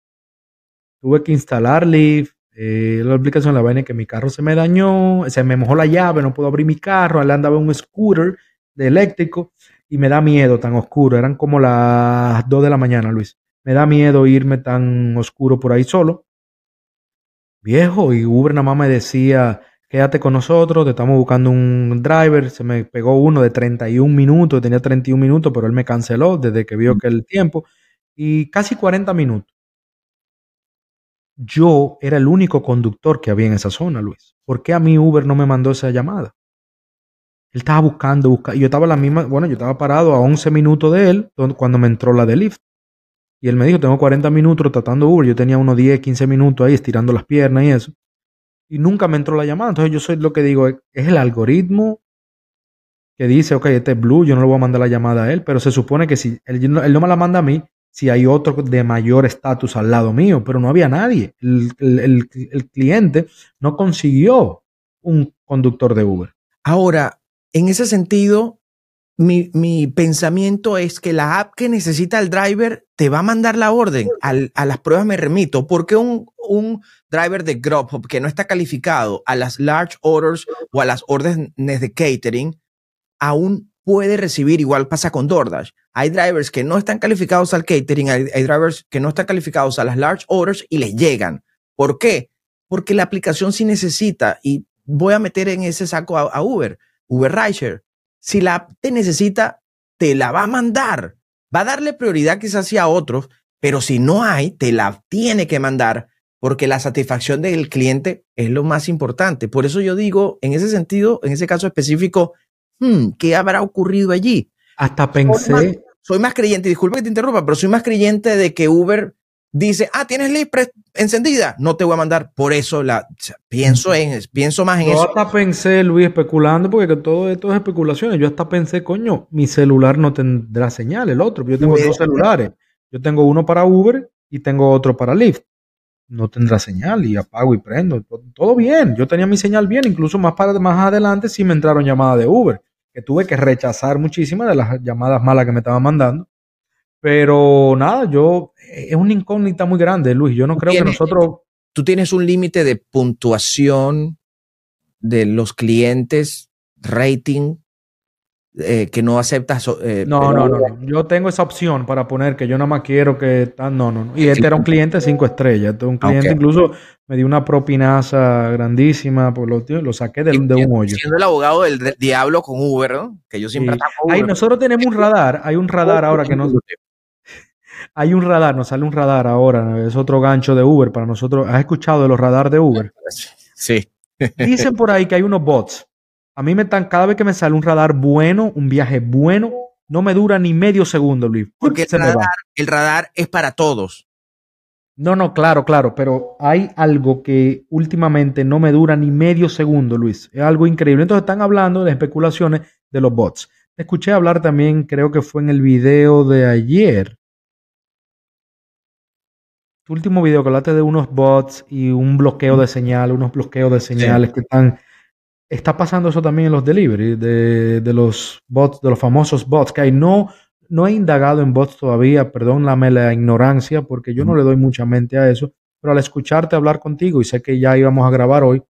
Tuve que instalar Lyft. Eh, la aplicación, la vaina que mi carro se me dañó, se me mojó la llave, no puedo abrir mi carro. Al andaba un scooter de eléctrico y me da miedo tan oscuro. Eran como las 2 de la mañana, Luis. Me da miedo irme tan oscuro por ahí solo. Viejo, y Uber nada más me decía, quédate con nosotros, te estamos buscando un driver, se me pegó uno de 31 minutos, tenía 31 minutos, pero él me canceló desde que vio que el tiempo, y casi 40 minutos. Yo era el único conductor que había en esa zona, Luis. ¿Por qué a mí Uber no me mandó esa llamada? Él estaba buscando, buscando. Yo estaba la misma, bueno, yo estaba parado a 11 minutos de él cuando me entró la de Lyft. Y él me dijo, tengo 40 minutos tratando Uber. Yo tenía unos 10, 15 minutos ahí estirando las piernas y eso. Y nunca me entró la llamada. Entonces yo soy lo que digo, es el algoritmo que dice, ok, este es Blue, yo no le voy a mandar la llamada a él, pero se supone que si él, no me la manda a mí, si hay otro de mayor estatus al lado mío, pero no había nadie. El, cliente no consiguió un conductor de Uber. Ahora, en ese sentido, mi, pensamiento es que la app que necesita el driver te va a mandar la orden. a las pruebas me remito. porque un, un driver de Grubhub que no está calificado a las large orders o a las órdenes de catering aún puede recibir, igual pasa con DoorDash. Hay drivers que no están calificados al catering, hay, drivers que no están calificados a las large orders y les llegan. ¿Por qué? Porque la aplicación sí necesita, y voy a meter en ese saco a, Uber, Uber Rideshare. Si la app te necesita, te la va a mandar. Va a darle prioridad quizás a otros, pero si no hay, te la tiene que mandar porque la satisfacción del cliente es lo más importante. Por eso yo digo, en ese sentido, en ese caso específico, Hmm, ¿qué habrá ocurrido allí? Hasta pensé. Soy más, creyente, disculpa que te interrumpa, pero soy más creyente de que Uber dice, ah, tienes Libre encendida, no te voy a mandar. Por eso la pienso en, pienso más en eso. Yo hasta pensé, Luis, especulando, porque todo esto es especulaciones. Yo hasta pensé, coño, mi celular no tendrá señal, el otro. Yo tengo dos celulares. Yo tengo uno para Uber y tengo otro para Lyft. No tendrá señal y apago y prendo. Todo bien. Yo tenía mi señal bien. Incluso más, para, más adelante sí me entraron llamadas de Uber que tuve que rechazar muchísimas de las llamadas malas que me estaban mandando. Pero nada, yo, es una incógnita muy grande, Luis. Yo no creo que nosotros... Tú tienes un límite de puntuación de los clientes, rating, eh, que no aceptas. Eh, no, no, no, Yo tengo esa opción para poner que yo nada más quiero que. No, no, no. Y este era un cliente cinco estrellas. Este un cliente, incluso me dio una propinaza grandísima, por lo, lo saqué de, de, un hoyo. Siendo el abogado del, diablo con Uber, ¿no? Que yo siempre Ahí nosotros tenemos un radar. Hay un radar ahora que nos. Hay un radar, nos sale un radar ahora. Es otro gancho de Uber para nosotros. ¿Has escuchado de los radar de Uber? Sí. Dicen por ahí que hay unos bots a mí me están, cada vez que me sale un radar bueno, un viaje bueno, no me dura ni medio segundo, Luis. Porque el radar, el radar, es para todos. No, no, claro, claro, pero hay algo que últimamente no me dura ni medio segundo, Luis. Es algo increíble. Entonces están hablando de especulaciones de los bots. Escuché hablar también, creo que fue en el video de ayer. Tu último video que hablaste de unos bots y un bloqueo de señal, unos bloqueos de señales que están está pasando eso también en los delivery, de, los bots, de los famosos bots, que hay. No, no he indagado en bots todavía, perdóname la ignorancia, porque yo no le doy mucha mente a eso, pero al escucharte hablar contigo y sé que ya íbamos a grabar hoy,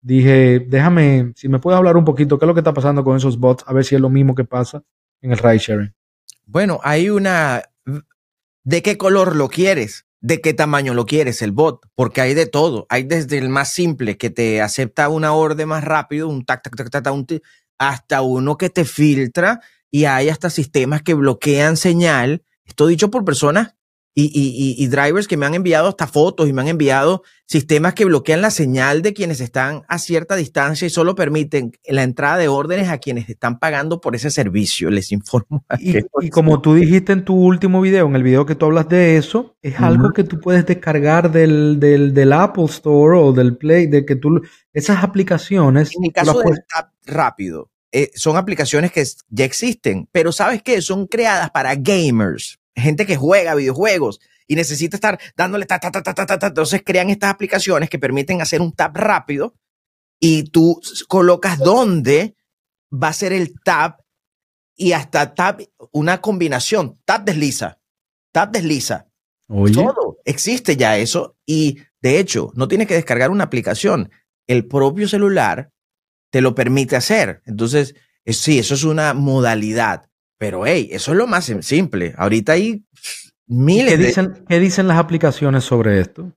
dije, déjame, si me puedes hablar un poquito, ¿qué es lo que está pasando con esos bots? A ver si es lo mismo que pasa en el ride sharing. Bueno, hay una... ¿De qué color lo quieres? De qué tamaño lo quieres el bot, porque hay de todo. Hay desde el más simple que te acepta una orden más rápido, un tac, tac, tac, tac, un hasta uno que te filtra y hay hasta sistemas que bloquean señal. Esto dicho por personas y, drivers que me han enviado hasta fotos y me han enviado sistemas que bloquean la señal de quienes están a cierta distancia y solo permiten la entrada de órdenes a quienes están pagando por ese servicio. Les informo. Y, como tú dijiste en tu último video, en el video que tú hablas de eso, es algo que tú puedes descargar del, del, Apple Store o del Play, de que tú, esas aplicaciones. En el caso del Tap Rápido, eh, son aplicaciones que ya existen, pero ¿sabes qué? Son creadas para gamers gente que juega videojuegos y necesita estar dándole ta, ta, ta, ta, ta, ta, Entonces crean estas aplicaciones que permiten hacer un tap rápido y tú colocas dónde va a ser el tap y hasta tap, una combinación, tap desliza, tap desliza. Todo existe ya eso y de hecho no tienes que descargar una aplicación. El propio celular te lo permite hacer. Entonces, sí, eso es una modalidad. Pero, hey, eso es lo más simple. Ahorita hay miles ¿Qué dicen, ¿Qué dicen las aplicaciones sobre esto?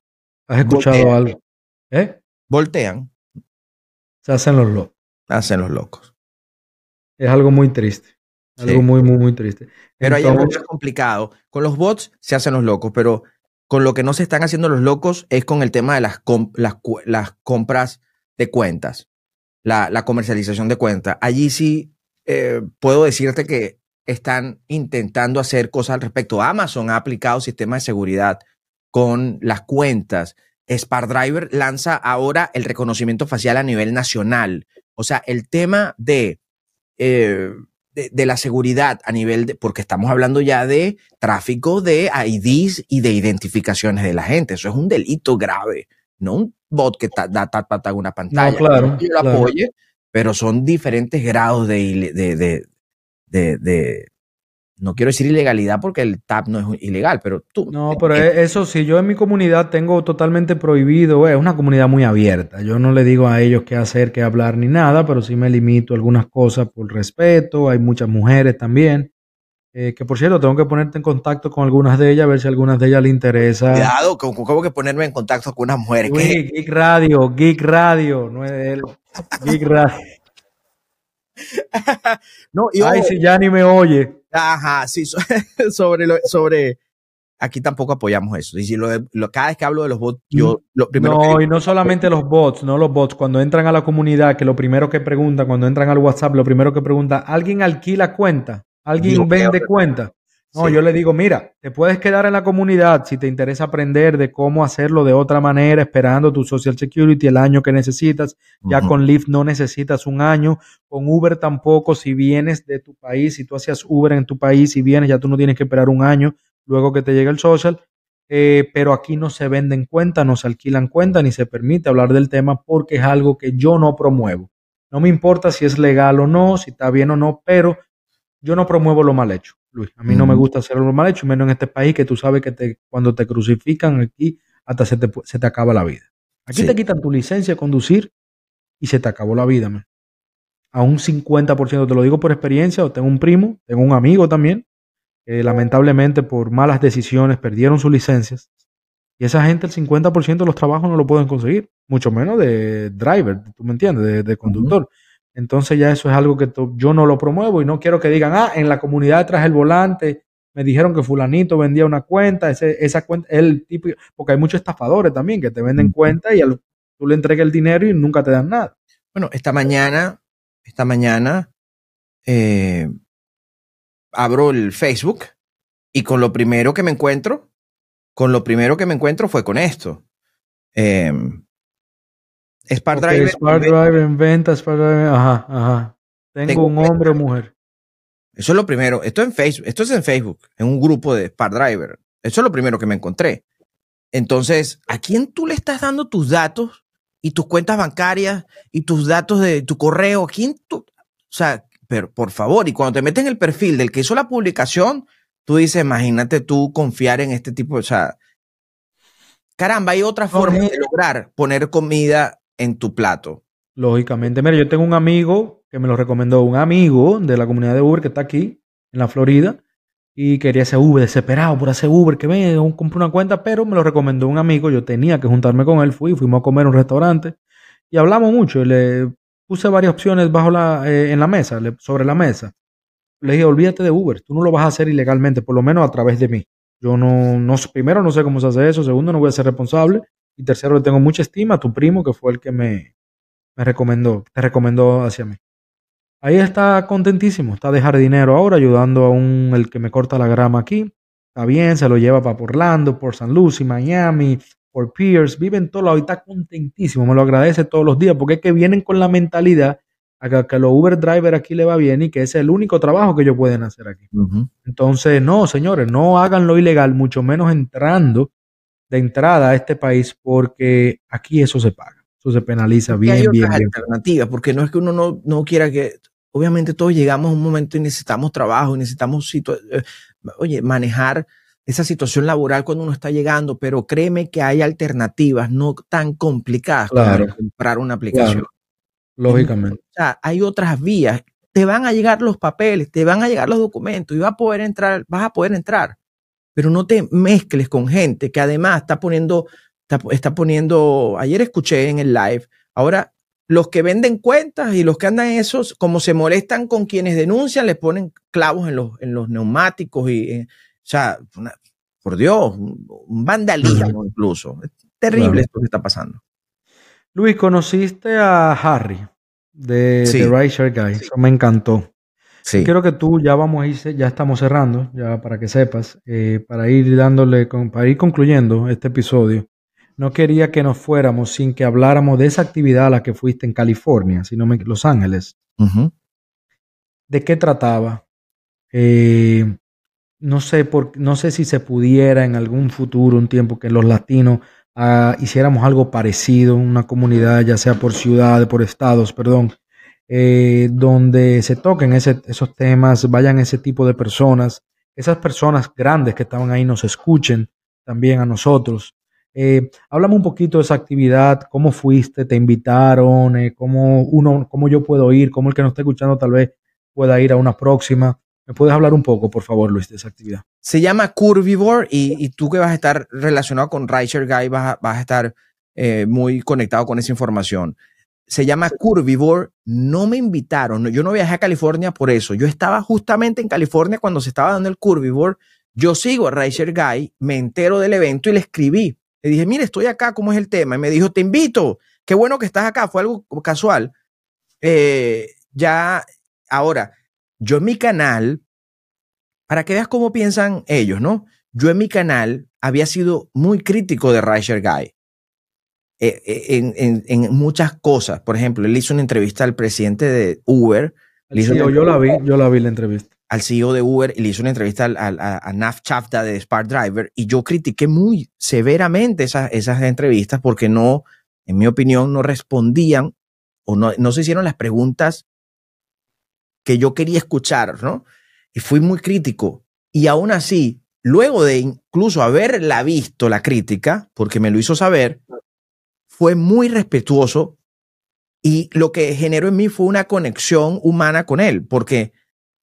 ¿Has escuchado algo? ¿Eh? Voltean. Se hacen los locos. Hacen los locos. Es algo muy triste. Algo muy, muy, muy triste. Pero hay algo más complicado. Con los bots se hacen los locos, pero con lo que no se están haciendo los locos es con el tema de las, las, compras de cuentas, la, la, comercialización de cuentas. Allí sí eh, puedo decirte que están intentando hacer cosas al respecto. Amazon ha aplicado sistemas de seguridad con las cuentas. SparkDriver lanza ahora el reconocimiento facial a nivel nacional. O sea, el tema de, eh, de, la seguridad a nivel de, porque estamos hablando ya de tráfico de IDs y de identificaciones de la gente. Eso es un delito grave, no un bot que da tap una pantalla. No, claro, yo lo apoye, pero son diferentes grados de, de, de, no quiero decir ilegalidad porque el tap no es ilegal, pero tú. No, pero e, eso sí, yo en mi comunidad tengo totalmente prohibido, es una comunidad muy abierta. Yo no le digo a ellos qué hacer, qué hablar ni nada, pero sí me limito a algunas cosas por respeto. Hay muchas mujeres también. Eh, que por cierto, tengo que ponerte en contacto con algunas de ellas, a ver si a algunas de ellas le interesa. Cuidado, ¿cómo que ponerme en contacto con unas mujeres? Geek Radio, Geek Radio, no es de él. Geek Radio. no, Ay, si ya ni me oye. Ajá, sí, sobre, lo, sobre, aquí tampoco apoyamos eso. Y si lo, cada vez que hablo de los bots, yo lo primero No, y no solamente los bots, no los bots. Cuando entran a la comunidad, que lo primero que preguntan, cuando entran al WhatsApp, lo primero que pregunta, ¿alguien alquila cuenta? ¿Alguien vende cuenta? No, yo le digo, mira, te puedes quedar en la comunidad si te interesa aprender de cómo hacerlo de otra manera, esperando tu Social Security el año que necesitas. Ya con Lyft no necesitas un año, con Uber tampoco. Si vienes de tu país, si tú hacías Uber en tu país y vienes, ya tú no tienes que esperar un año luego que te llegue el social. Eh, pero aquí no se venden cuentas, no se alquilan cuentas, ni se permite hablar del tema porque es algo que yo no promuevo. No me importa si es legal o no, si está bien o no, pero yo no promuevo lo mal hecho. Luis. A mí no me gusta hacerlo mal hecho, menos en este país que tú sabes que te, cuando te crucifican aquí, hasta se te, se te acaba la vida. Aquí te quitan tu licencia de conducir y se te acabó la vida, man. A un 50%, te lo digo por experiencia, o tengo un primo, tengo un amigo también, que lamentablemente por malas decisiones perdieron sus licencias. Y esa gente, el 50% de los trabajos no lo pueden conseguir, mucho menos de driver, tú me entiendes, de, conductor. Entonces ya eso es algo que yo no lo promuevo y no quiero que digan, ah, en la comunidad detrás del volante me dijeron que fulanito vendía una cuenta, ese, esa cuenta, el tipo, porque hay muchos estafadores también que te venden cuenta y tú le entregas el dinero y nunca te dan nada. Bueno, esta mañana, esta mañana eh, abro el Facebook y con lo primero que me encuentro, con lo primero que me encuentro fue con esto. Eh, Spark Driver. Spark Driver en venta, Spark Driver, ajá, ajá. Tengo, un hombre o mujer. Eso es lo primero. Esto, en Facebook, esto es en Facebook, en un grupo de Spark Driver. Eso es lo primero que me encontré. Entonces, ¿a quién tú le estás dando tus datos y tus cuentas bancarias y tus datos de tu correo? ¿A quién tú? O sea, pero por favor, y cuando te metes en el perfil del que hizo la publicación, tú dices, imagínate tú confiar en este tipo, o sea, caramba, hay otra forma de lograr poner comida en tu plato. Lógicamente, mira, yo tengo un amigo que me lo recomendó, un amigo de la comunidad de Uber que está aquí, en la Florida, y quería ese Uber, desesperado por hacer Uber, que me compré una cuenta, pero me lo recomendó un amigo, yo tenía que juntarme con él, fui, fuimos a comer en un restaurante, y hablamos mucho, le puse varias opciones bajo la, eh, en la mesa, sobre la mesa. Le dije, olvídate de Uber, tú no lo vas a hacer ilegalmente, por lo menos a través de mí. Yo no, no, primero no sé cómo se hace eso, segundo no voy a ser responsable, y tercero, le tengo mucha estima a tu primo, que fue el que me, me recomendó, te recomendó hacia mí. Ahí está contentísimo, está de jardinero ahora, ayudando a un, el que me corta la grama aquí. Está bien, se lo lleva para Orlando, por San Luis, Miami, por Pierce, vive en todo lado y está contentísimo, me lo agradece todos los días, porque es que vienen con la mentalidad a que, a los Uber driver aquí le va bien y que es el único trabajo que ellos pueden hacer aquí. Entonces, no, señores, no hagan lo ilegal, mucho menos entrando de entrada a este país porque aquí eso se paga, eso se penaliza bien, hay bien, bien. alternativas, porque no es que uno no, no quiera que, obviamente todos llegamos a un momento y necesitamos trabajo, y necesitamos, eh, oye, manejar esa situación laboral cuando uno está llegando, pero créeme que hay alternativas no tan complicadas para comprar una aplicación. Lógicamente. O sea, hay otras vías. Te van a llegar los papeles, te van a llegar los documentos y vas a poder entrar, vas a poder entrar pero no te mezcles con gente que además está poniendo, está, poniendo, ayer escuché en el live, ahora los que venden cuentas y los que andan esos, como se molestan con quienes denuncian, les ponen clavos en los, en los neumáticos y, eh, o sea, por Dios, un vandalismo incluso. Es terrible esto que está pasando. Luis, conociste a Harry de The Right Guy. Eso me encantó. Sí. Quiero que tú, ya vamos a ir, ya estamos cerrando, ya para que sepas, eh, para ir dándole, para ir concluyendo este episodio. No quería que nos fuéramos sin que habláramos de esa actividad a la que fuiste en California, sino en Los Ángeles. ¿De qué trataba? Eh, no sé, por, no sé si se pudiera en algún futuro, un tiempo que los latinos ah, hiciéramos algo parecido, una comunidad, ya sea por ciudades, por estados, perdón, eh, donde se toquen esos temas, vayan ese tipo de personas, esas personas grandes que estaban ahí nos escuchen también a nosotros. Eh, háblame un poquito de esa actividad, cómo fuiste, te invitaron, eh, cómo uno, cómo yo puedo ir, cómo el que nos está escuchando tal vez pueda ir a una próxima. ¿Me puedes hablar un poco, por favor, Luis, de esa actividad? Se llama Curvivore y, tú que vas a estar relacionado con Rideshare Guy vas a, estar eh, muy conectado con esa información se llama Curvivore, no me invitaron, yo no viajé a California por eso, yo estaba justamente en California cuando se estaba dando el Curvivore, yo sigo a Racer Guy, me entero del evento y le escribí, le dije, mire, estoy acá, ¿cómo es el tema? Y me dijo, te invito, qué bueno que estás acá, fue algo casual. Eh, ya, ahora, yo en mi canal, para que veas cómo piensan ellos, ¿no? Yo en mi canal había sido muy crítico de Racer Guy. Eh, eh, en, muchas cosas. Por ejemplo, él hizo una entrevista al presidente de Uber. CEO, yo la vi, yo la vi la entrevista. Al CEO de Uber y le hizo una entrevista a, Naf Chafta de Spark Driver y yo critiqué muy severamente esas, esas entrevistas porque no, en mi opinión, no respondían o no, no se hicieron las preguntas que yo quería escuchar, ¿no? Y fui muy crítico. Y aún así, luego de incluso haberla visto la crítica, porque me lo hizo saber, fue muy respetuoso y lo que generó en mí fue una conexión humana con él, porque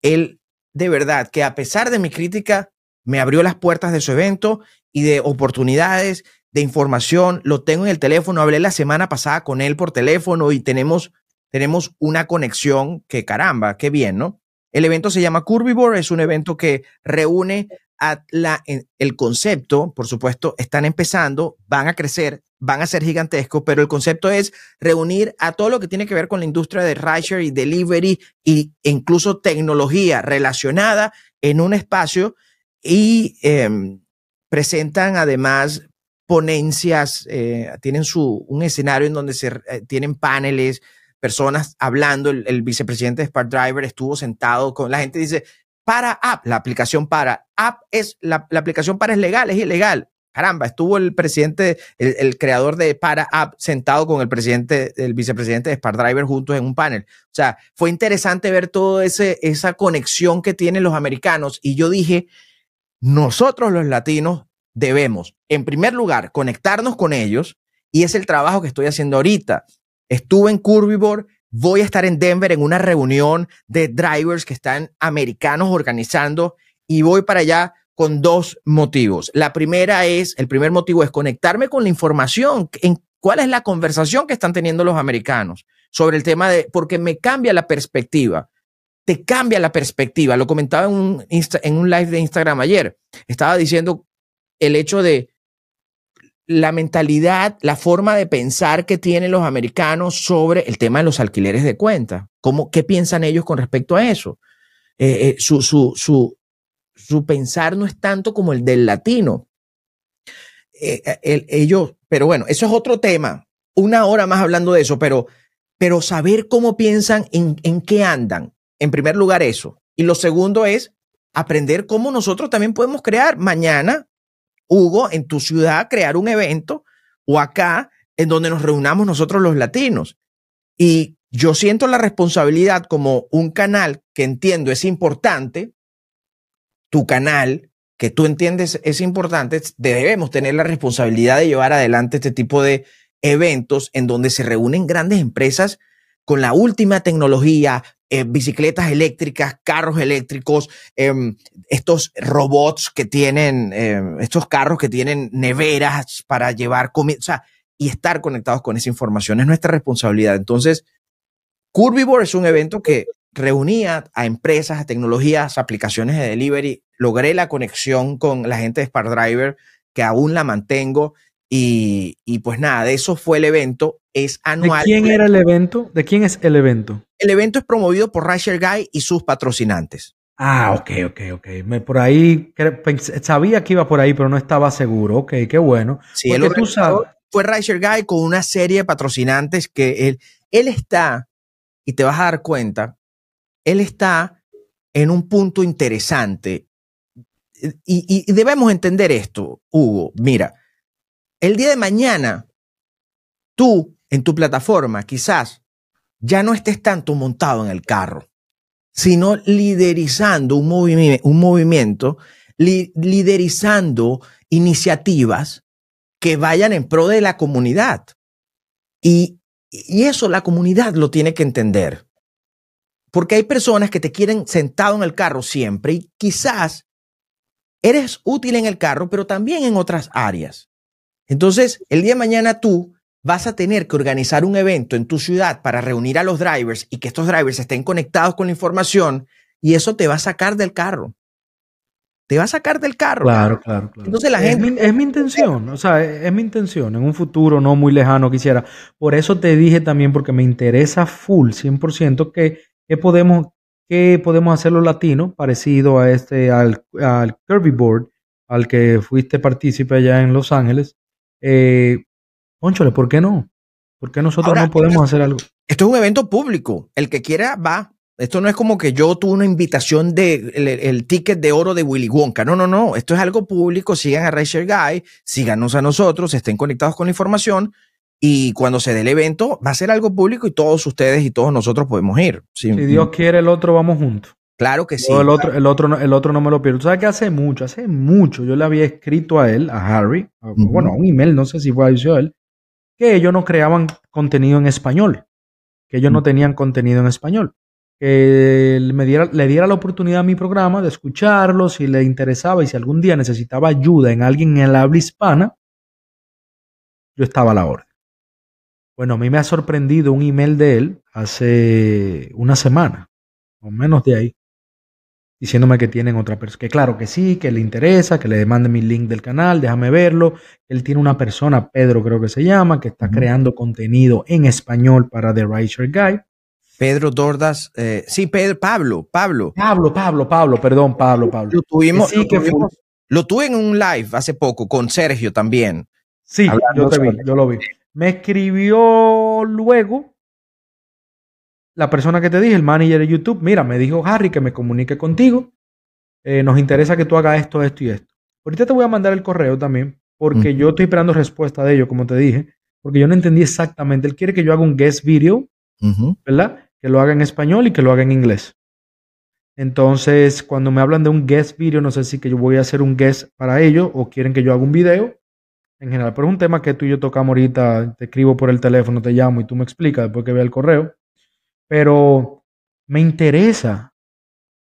él de verdad que a pesar de mi crítica, me abrió las puertas de su evento y de oportunidades, de información, lo tengo en el teléfono, hablé la semana pasada con él por teléfono y tenemos, tenemos una conexión que caramba, qué bien, ¿no? El evento se llama Curvivore, es un evento que reúne a el concepto, por supuesto, están empezando, van a crecer, van a ser gigantescos, pero el concepto es reunir a todo lo que tiene que ver con la industria de rideshare y delivery e incluso tecnología relacionada en un espacio y em, presentan además ponencias, eh, tienen su, un escenario en donde se, eh, tienen paneles, personas hablando, el, vicepresidente de Spark Driver estuvo sentado con la gente, dice, para app, la aplicación para app es, la, aplicación para es legal, es ilegal caramba, estuvo el presidente, el, creador de Para App sentado con el presidente, el vicepresidente de Spark Driver juntos en un panel. O sea, fue interesante ver toda esa conexión que tienen los americanos. Y yo dije, nosotros los latinos debemos, en primer lugar, conectarnos con ellos. Y es el trabajo que estoy haciendo ahorita. Estuve en Curvivore, voy a estar en Denver en una reunión de drivers que están americanos organizando y voy para allá con dos motivos. La primera es, el primer motivo es conectarme con la información, en cuál es la conversación que están teniendo los americanos sobre el tema de, porque me cambia la perspectiva. Te cambia la perspectiva. Lo comentaba en un, en un live de Instagram ayer. Estaba diciendo el hecho de la mentalidad, la forma de pensar que tienen los americanos sobre el tema de los alquileres de cuenta. ¿Cómo, ¿Qué piensan ellos con respecto a eso? Eh, eh, su, su, su, su pensar no es tanto como el del latino. Eh, ellos, pero bueno, eso es otro tema. Una hora más hablando de eso, pero, pero saber cómo piensan, en, en qué andan. En primer lugar, eso. Y lo segundo es aprender cómo nosotros también podemos crear mañana, Hugo, en tu ciudad, crear un evento o acá en donde nos reunamos nosotros los latinos. Y yo siento la responsabilidad como un canal que entiendo es importante, tu canal, que tú entiendes es importante, debemos tener la responsabilidad de llevar adelante este tipo de eventos en donde se reúnen grandes empresas con la última tecnología, eh, bicicletas eléctricas, carros eléctricos, em, estos robots que tienen, em, estos carros que tienen neveras para llevar comida, o sea, y estar conectados con esa información es nuestra responsabilidad. Entonces, Curvivore es un evento que reunía a empresas, a tecnologías, aplicaciones de delivery. Logré la conexión con la gente de Spark Driver, que aún la mantengo. Y, pues nada, de eso fue el evento. Es anual. ¿De quién era el evento? ¿De quién es el evento? El evento es promovido por Rasher Guy y sus patrocinantes. Ah, ok, ok, ok. Me, por ahí sabía que iba por ahí, pero no estaba seguro. Ok, qué bueno. Sí, él tú sabes. fue Rasher Guy con una serie de patrocinantes que él, él está, y te vas a dar cuenta, él está en un punto interesante. Y, y debemos entender esto, Hugo. Mira, el día de mañana, tú en tu plataforma quizás ya no estés tanto montado en el carro, sino liderizando un, un movimiento, liderizando iniciativas que vayan en pro de la comunidad. Y, y eso la comunidad lo tiene que entender. Porque hay personas que te quieren sentado en el carro siempre y quizás eres útil en el carro, pero también en otras áreas. Entonces, el día de mañana tú vas a tener que organizar un evento en tu ciudad para reunir a los drivers y que estos drivers estén conectados con la información y eso te va a sacar del carro. Te va a sacar del carro. Claro, claro, claro. Entonces la es gente... Mi, es mi intención, o sea, es, mi intención, en un futuro no muy lejano quisiera. Por eso te dije también, porque me interesa full, 100%, que, que podemos, que podemos hacer los latinos parecido a este, al, al Kirby Board, al que fuiste partícipe allá en Los Ángeles, eh, Pónchole, ¿por qué no? ¿Por qué nosotros no podemos hacer algo? Esto es un evento público. El que quiera va. Esto no es como que yo tuve una invitación de el, ticket de oro de Willy Wonka. No, no, no. Esto es algo público. Sigan a Racer Guy, síganos a nosotros, estén conectados con la información. Y cuando se dé el evento, va a ser algo público y todos ustedes y todos nosotros podemos ir. Si Dios quiere, el otro vamos juntos. Claro que sí. el, otro, el, otro, el otro no me lo pierdo. Sabes que hace mucho, hace mucho, yo le había escrito a él, a Harry, bueno, a un email, no sé si fue a él, que ellos no creaban contenido en español, que ellos no tenían contenido en español. Que me diera, le diera la oportunidad a mi programa de escucharlo, si le interesaba y si algún día necesitaba ayuda en alguien en el habla hispana, yo estaba a la orden. Bueno, a mí me ha sorprendido un email de él hace una semana, o menos de ahí, diciéndome que tienen otra persona, que claro que sí, que le interesa, que le mande mi link del canal, déjame verlo. Él tiene una persona, Pedro creo que se llama, que está creando contenido en español para The Writer Guy. Pedro Dordas, eh, sí, Pedro, Pablo, Pablo. Pablo, Pablo, Pablo, perdón, Pablo, Pablo. Lo tuvimos, sí, que lo tuve en un live hace poco con Sergio también. Sí, yo te vi, yo lo vi. Me escribió luego la persona que te dije, el manager de YouTube, mira, me dijo Harry que me comunique contigo. Eh, nos interesa que tú hagas esto, esto y esto. Ahorita te voy a mandar el correo también, porque yo estoy esperando respuesta de ellos, como te dije, porque yo no entendí exactamente. Él quiere que yo haga un guest video, ¿verdad? Que lo haga en español y que lo haga en inglés. Entonces, cuando me hablan de un guest video, no sé si que yo voy a hacer un guest para ellos o quieren que yo haga un video en general. Pero es un tema que tú y yo tocamos ahorita, te escribo por el teléfono, te llamo y tú me explicas después que vea el correo pero me interesa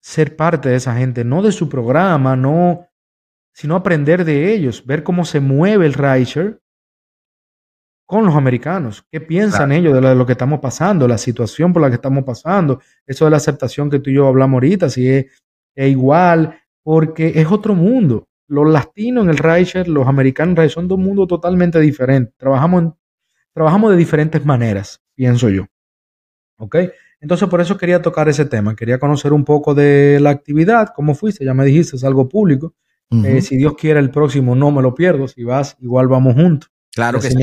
ser parte de esa gente, no de su programa, no, sino aprender de ellos, ver cómo se mueve el Reicher con los americanos, qué piensan ellos de lo, que estamos pasando, la situación por la que estamos pasando, eso de la aceptación que tú y yo hablamos ahorita, si es, igual, porque es otro mundo. Los latinos en el Reicher, los americanos en son dos mundos totalmente diferentes. Trabajamos, trabajamos de diferentes maneras, pienso yo. ¿Ok? Entonces por eso quería tocar ese tema, quería conocer un poco de la actividad, cómo fuiste, ya me dijiste, es algo público. Eh, si Dios quiere el próximo, no me lo pierdo, si vas, igual vamos juntos. Claro que sí.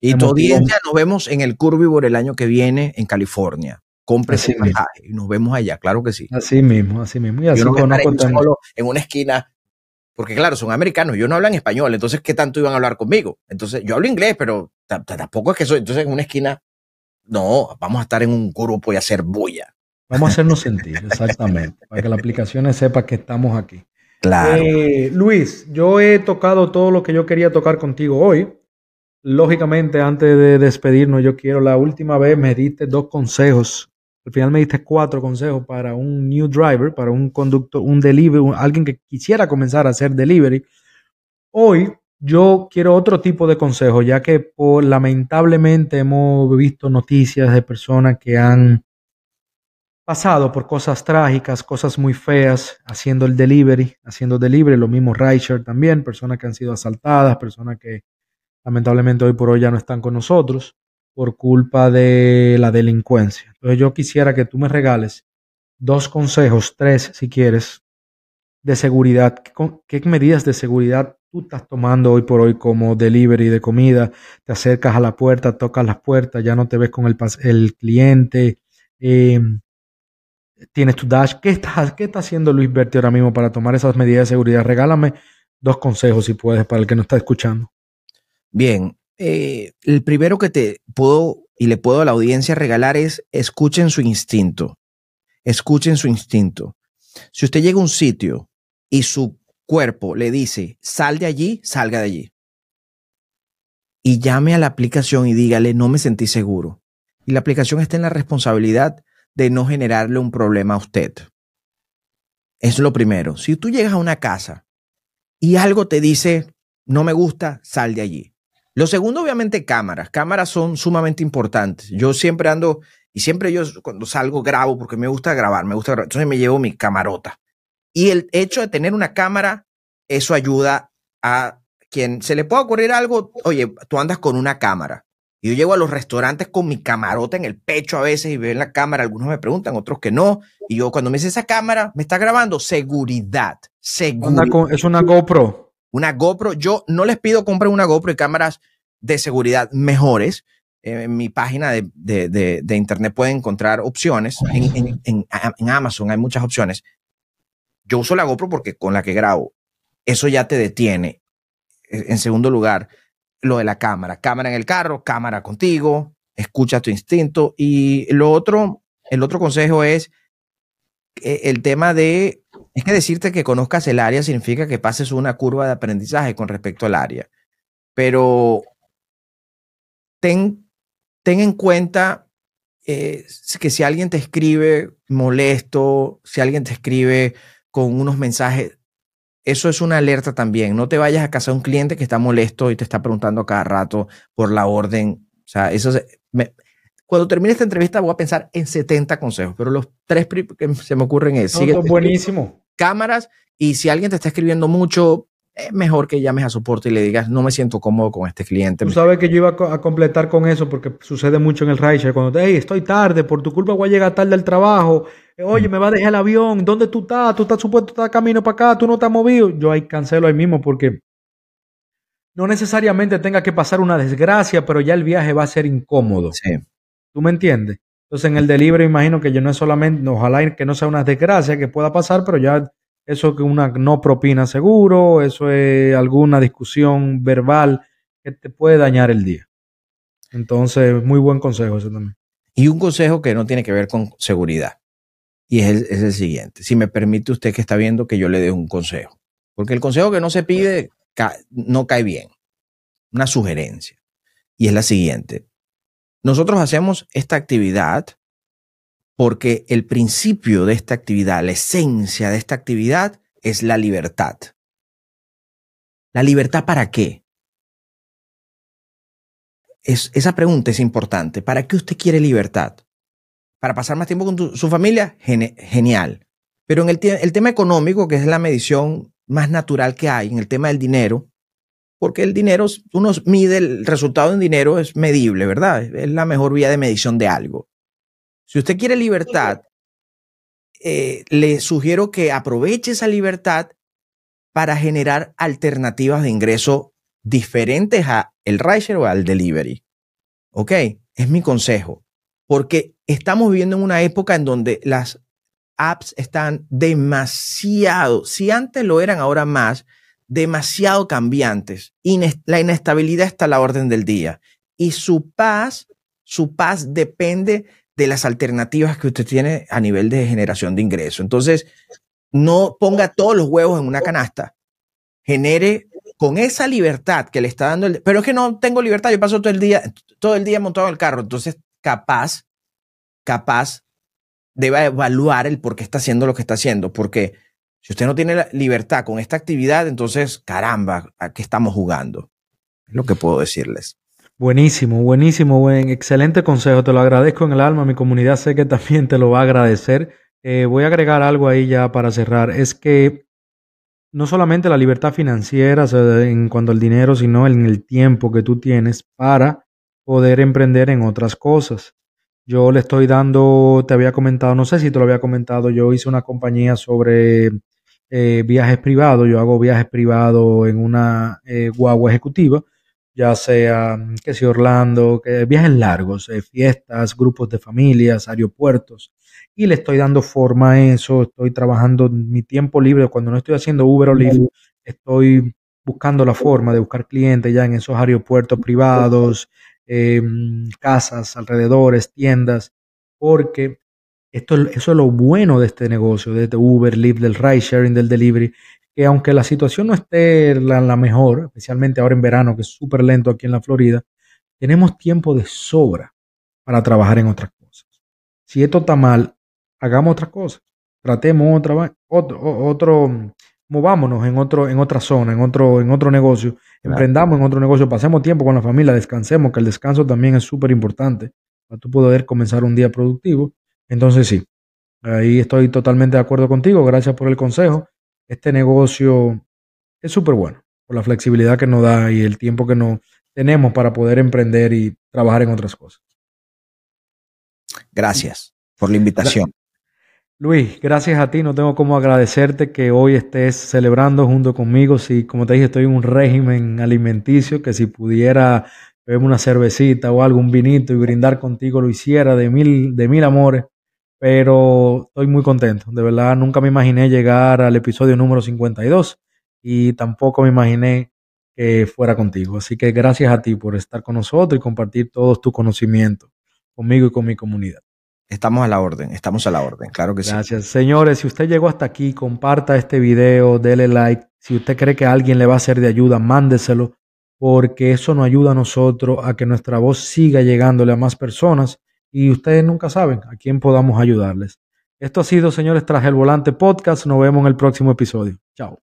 y tu audiencia nos vemos en el Curvivore el año que viene en California. Compre ese y nos vemos allá, claro que sí. Así mismo, así mismo. Y así yo no conozco solo en una esquina, porque claro, son americanos, yo no hablan español, entonces ¿qué tanto iban a hablar conmigo? Entonces yo hablo inglés, pero tampoco es que soy, entonces en una esquina no, vamos a estar en un grupo y hacer bulla. Vamos a hacernos sentir, exactamente, para que la aplicación sepa que estamos aquí. Claro. Eh, Luis, yo he tocado todo lo que yo quería tocar contigo hoy. Lógicamente, antes de despedirnos, yo quiero, la última vez me diste dos consejos. Al final me diste cuatro consejos para un new driver, para un conductor, un delivery, alguien que quisiera comenzar a hacer delivery. Hoy yo quiero otro tipo de consejo, ya que por, lamentablemente hemos visto noticias de personas que han pasado por cosas trágicas, cosas muy feas, haciendo el delivery, haciendo delivery, lo mismo rideshare también, personas que han sido asaltadas, personas que lamentablemente hoy por hoy ya no están con nosotros. por culpa de la delincuencia. Entonces yo quisiera que tú me regales dos consejos, tres si quieres, de seguridad. ¿Qué, medidas de seguridad tú estás tomando hoy por hoy como delivery de comida? Te acercas a la puerta, tocas las puertas, ya no te ves con el, el cliente. Em, tienes tu dash. ¿Qué está, ¿Qué haciendo Luis Berti ahora mismo para tomar esas medidas de seguridad? Regálame dos consejos si puedes para el que no está escuchando. Bien, eh, el primero que te puedo y le puedo a la audiencia regalar es escuchen su instinto. Escuchen su instinto. Si usted llega a un sitio y su cuerpo le dice, sal de allí, salga de allí. Y llame a la aplicación y dígale, no me sentí seguro. Y la aplicación está en la responsabilidad de no generarle un problema a usted. Es lo primero. Si tú llegas a una casa y algo te dice, no me gusta, sal de allí. Lo segundo, obviamente, cámaras. Cámaras son sumamente importantes. Yo siempre ando, y siempre yo cuando salgo grabo porque me gusta grabar, me gusta grabar. Entonces me llevo mi camarota. Y el hecho de tener una cámara, eso ayuda a quien se le pueda ocurrir algo. Oye, tú andas con una cámara. Y yo llego a los restaurantes con mi camarota en el pecho a veces y veo en la cámara. Algunos me preguntan, otros que no. Y yo cuando me dice esa cámara, me está grabando seguridad. Seguridad. es una GoPro una GoPro. Yo no les pido compren una GoPro y cámaras de seguridad mejores. en mi página de, internet pueden encontrar opciones. En, Amazon hay muchas opciones. Yo uso la GoPro porque con la que grabo, eso ya te detiene. E, en segundo lugar, lo de la cámara. Cámara en el carro, cámara contigo, escucha tu instinto. Y lo otro, el otro consejo es eh, el tema de es que decirte que conozcas el área significa que pases una curva de aprendizaje con respecto al área. Pero ten, ten en cuenta eh, que si alguien te escribe molesto, si alguien te escribe con unos mensajes, eso es una alerta también. No te vayas a casa de un cliente que está molesto y te está preguntando cada rato por la orden. O sea, eso me, cuando termine esta entrevista voy a pensar en 70 consejos, pero los tres que se me ocurren es... sigue buenísimo. Cámaras y si alguien te está escribiendo mucho, es mejor que llames a soporte y le digas, no me siento cómodo con este cliente. Tú sabes que yo iba a, completar con eso porque sucede mucho en el rideshare. Cuando te, hey, estoy tarde, por tu culpa voy a llegar tarde al trabajo. Oye, me va a dejar el avión. ¿Dónde tú estás? Tú estás supuesto estar camino para acá. Tú no estás movido. Yo ahí cancelo ahí mismo porque no necesariamente tenga que pasar una desgracia, pero ya el viaje va a ser incómodo. Sí. ¿Tú me entiendes? Entonces en el delivery imagino que yo no es solamente, ojalá que no sea una desgracia que pueda pasar, pero ya eso que una no propina seguro, eso es alguna discusión verbal que te puede dañar el día. Entonces, muy buen consejo ese también. Y un consejo que no tiene que ver con seguridad. Y es el, es el siguiente. Si me permite usted que está viendo que yo le dé un consejo. Porque el consejo que no se pide no cae bien. Una sugerencia. Y es la siguiente. Nosotros hacemos esta actividad porque el principio de esta actividad, la esencia de esta actividad es la libertad. ¿La libertad para qué? Es, esa pregunta es importante. ¿Para qué usted quiere libertad? ¿Para pasar más tiempo con su familia? genial. Pero en el, tema económico, que es la medición más natural que hay, en el tema del dinero, porque el dinero, uno mide el resultado en dinero, es medible, ¿verdad? Es la mejor vía de medición de algo. Si usted quiere libertad, eh, le sugiero que aproveche esa libertad para generar alternativas de ingreso diferentes a el o al delivery. ¿Ok? Es mi consejo. Porque estamos viviendo en una época en donde las apps están demasiado, si antes lo eran ahora más, demasiado cambiantes. la inestabilidad está a la orden del día. Y su paz, su paz depende de las alternativas que usted tiene a nivel de generación de ingreso. Entonces, no ponga todos los huevos en una canasta. Genere con esa libertad que le está dando el... Pero es que no tengo libertad, yo paso todo el día, todo el día montado en el carro. Entonces, capaz, capaz, deba evaluar el por qué está haciendo lo que está haciendo. Porque si usted no tiene la libertad con esta actividad, entonces, caramba, ¿a qué estamos jugando? Es lo que puedo decirles. Buenísimo, buenísimo, buen, excelente consejo. Te lo agradezco en el alma. Mi comunidad sé que también te lo va a agradecer. Eh, voy a agregar algo ahí ya para cerrar. Es que no solamente la libertad financiera en cuanto al dinero, sino en el tiempo que tú tienes para poder emprender en otras cosas. Yo le estoy dando, te había comentado, no sé si te lo había comentado, yo hice una compañía sobre eh, viajes privados, yo hago viajes privados en una eh, guagua ejecutiva, ya sea, que sea Orlando, que viajes largos, eh, fiestas, grupos de familias, aeropuertos, y le estoy dando forma a eso, estoy trabajando mi tiempo libre, cuando no estoy haciendo Uber o Lyft, estoy buscando la forma de buscar clientes ya en esos aeropuertos privados, Em, casas, alrededores, tiendas, porque esto, eso es lo bueno de este negocio, de este Uber, Lyft, del ride sharing, del delivery, que aunque la situación no esté la, la mejor, especialmente ahora en verano, que es súper lento aquí en la Florida, tenemos tiempo de sobra para trabajar en otras cosas. Si esto está mal, hagamos otra cosa. Tratemos otra, otro, otro, movámonos en otro, en otra zona, en otro, en otro negocio, emprendamos en otro negocio, pasemos tiempo con la familia, descansemos, que el descanso también es súper importante para tú poder comenzar un día productivo. Entonces sí, ahí estoy totalmente de acuerdo contigo, gracias por el consejo. Este negocio es súper bueno, por la flexibilidad que nos da y el tiempo que nos tenemos para poder emprender y trabajar en otras cosas. Gracias por la invitación. Luis, gracias a ti. No tengo cómo agradecerte que hoy estés celebrando junto conmigo. Si, como te dije, estoy en un régimen alimenticio, que si pudiera beberme una cervecita o algún vinito y brindar contigo, lo hiciera de mil, de mil amores. Pero estoy muy contento. De verdad, nunca me imaginé llegar al episodio número 52 y tampoco me imaginé que fuera contigo. Así que gracias a ti por estar con nosotros y compartir todos tus conocimientos conmigo y con mi comunidad. Estamos a la orden, estamos a la orden, claro que sí. Gracias. Señores, si usted llegó hasta aquí, comparta este video, dele like. Si usted cree que alguien le va a ser de ayuda, mándeselo, porque eso nos ayuda a nosotros a que nuestra voz siga llegándole a más personas y ustedes nunca saben a quién podamos ayudarles. Esto ha sido, señores, Traje el Volante Podcast. Nos vemos en el próximo episodio. Chao.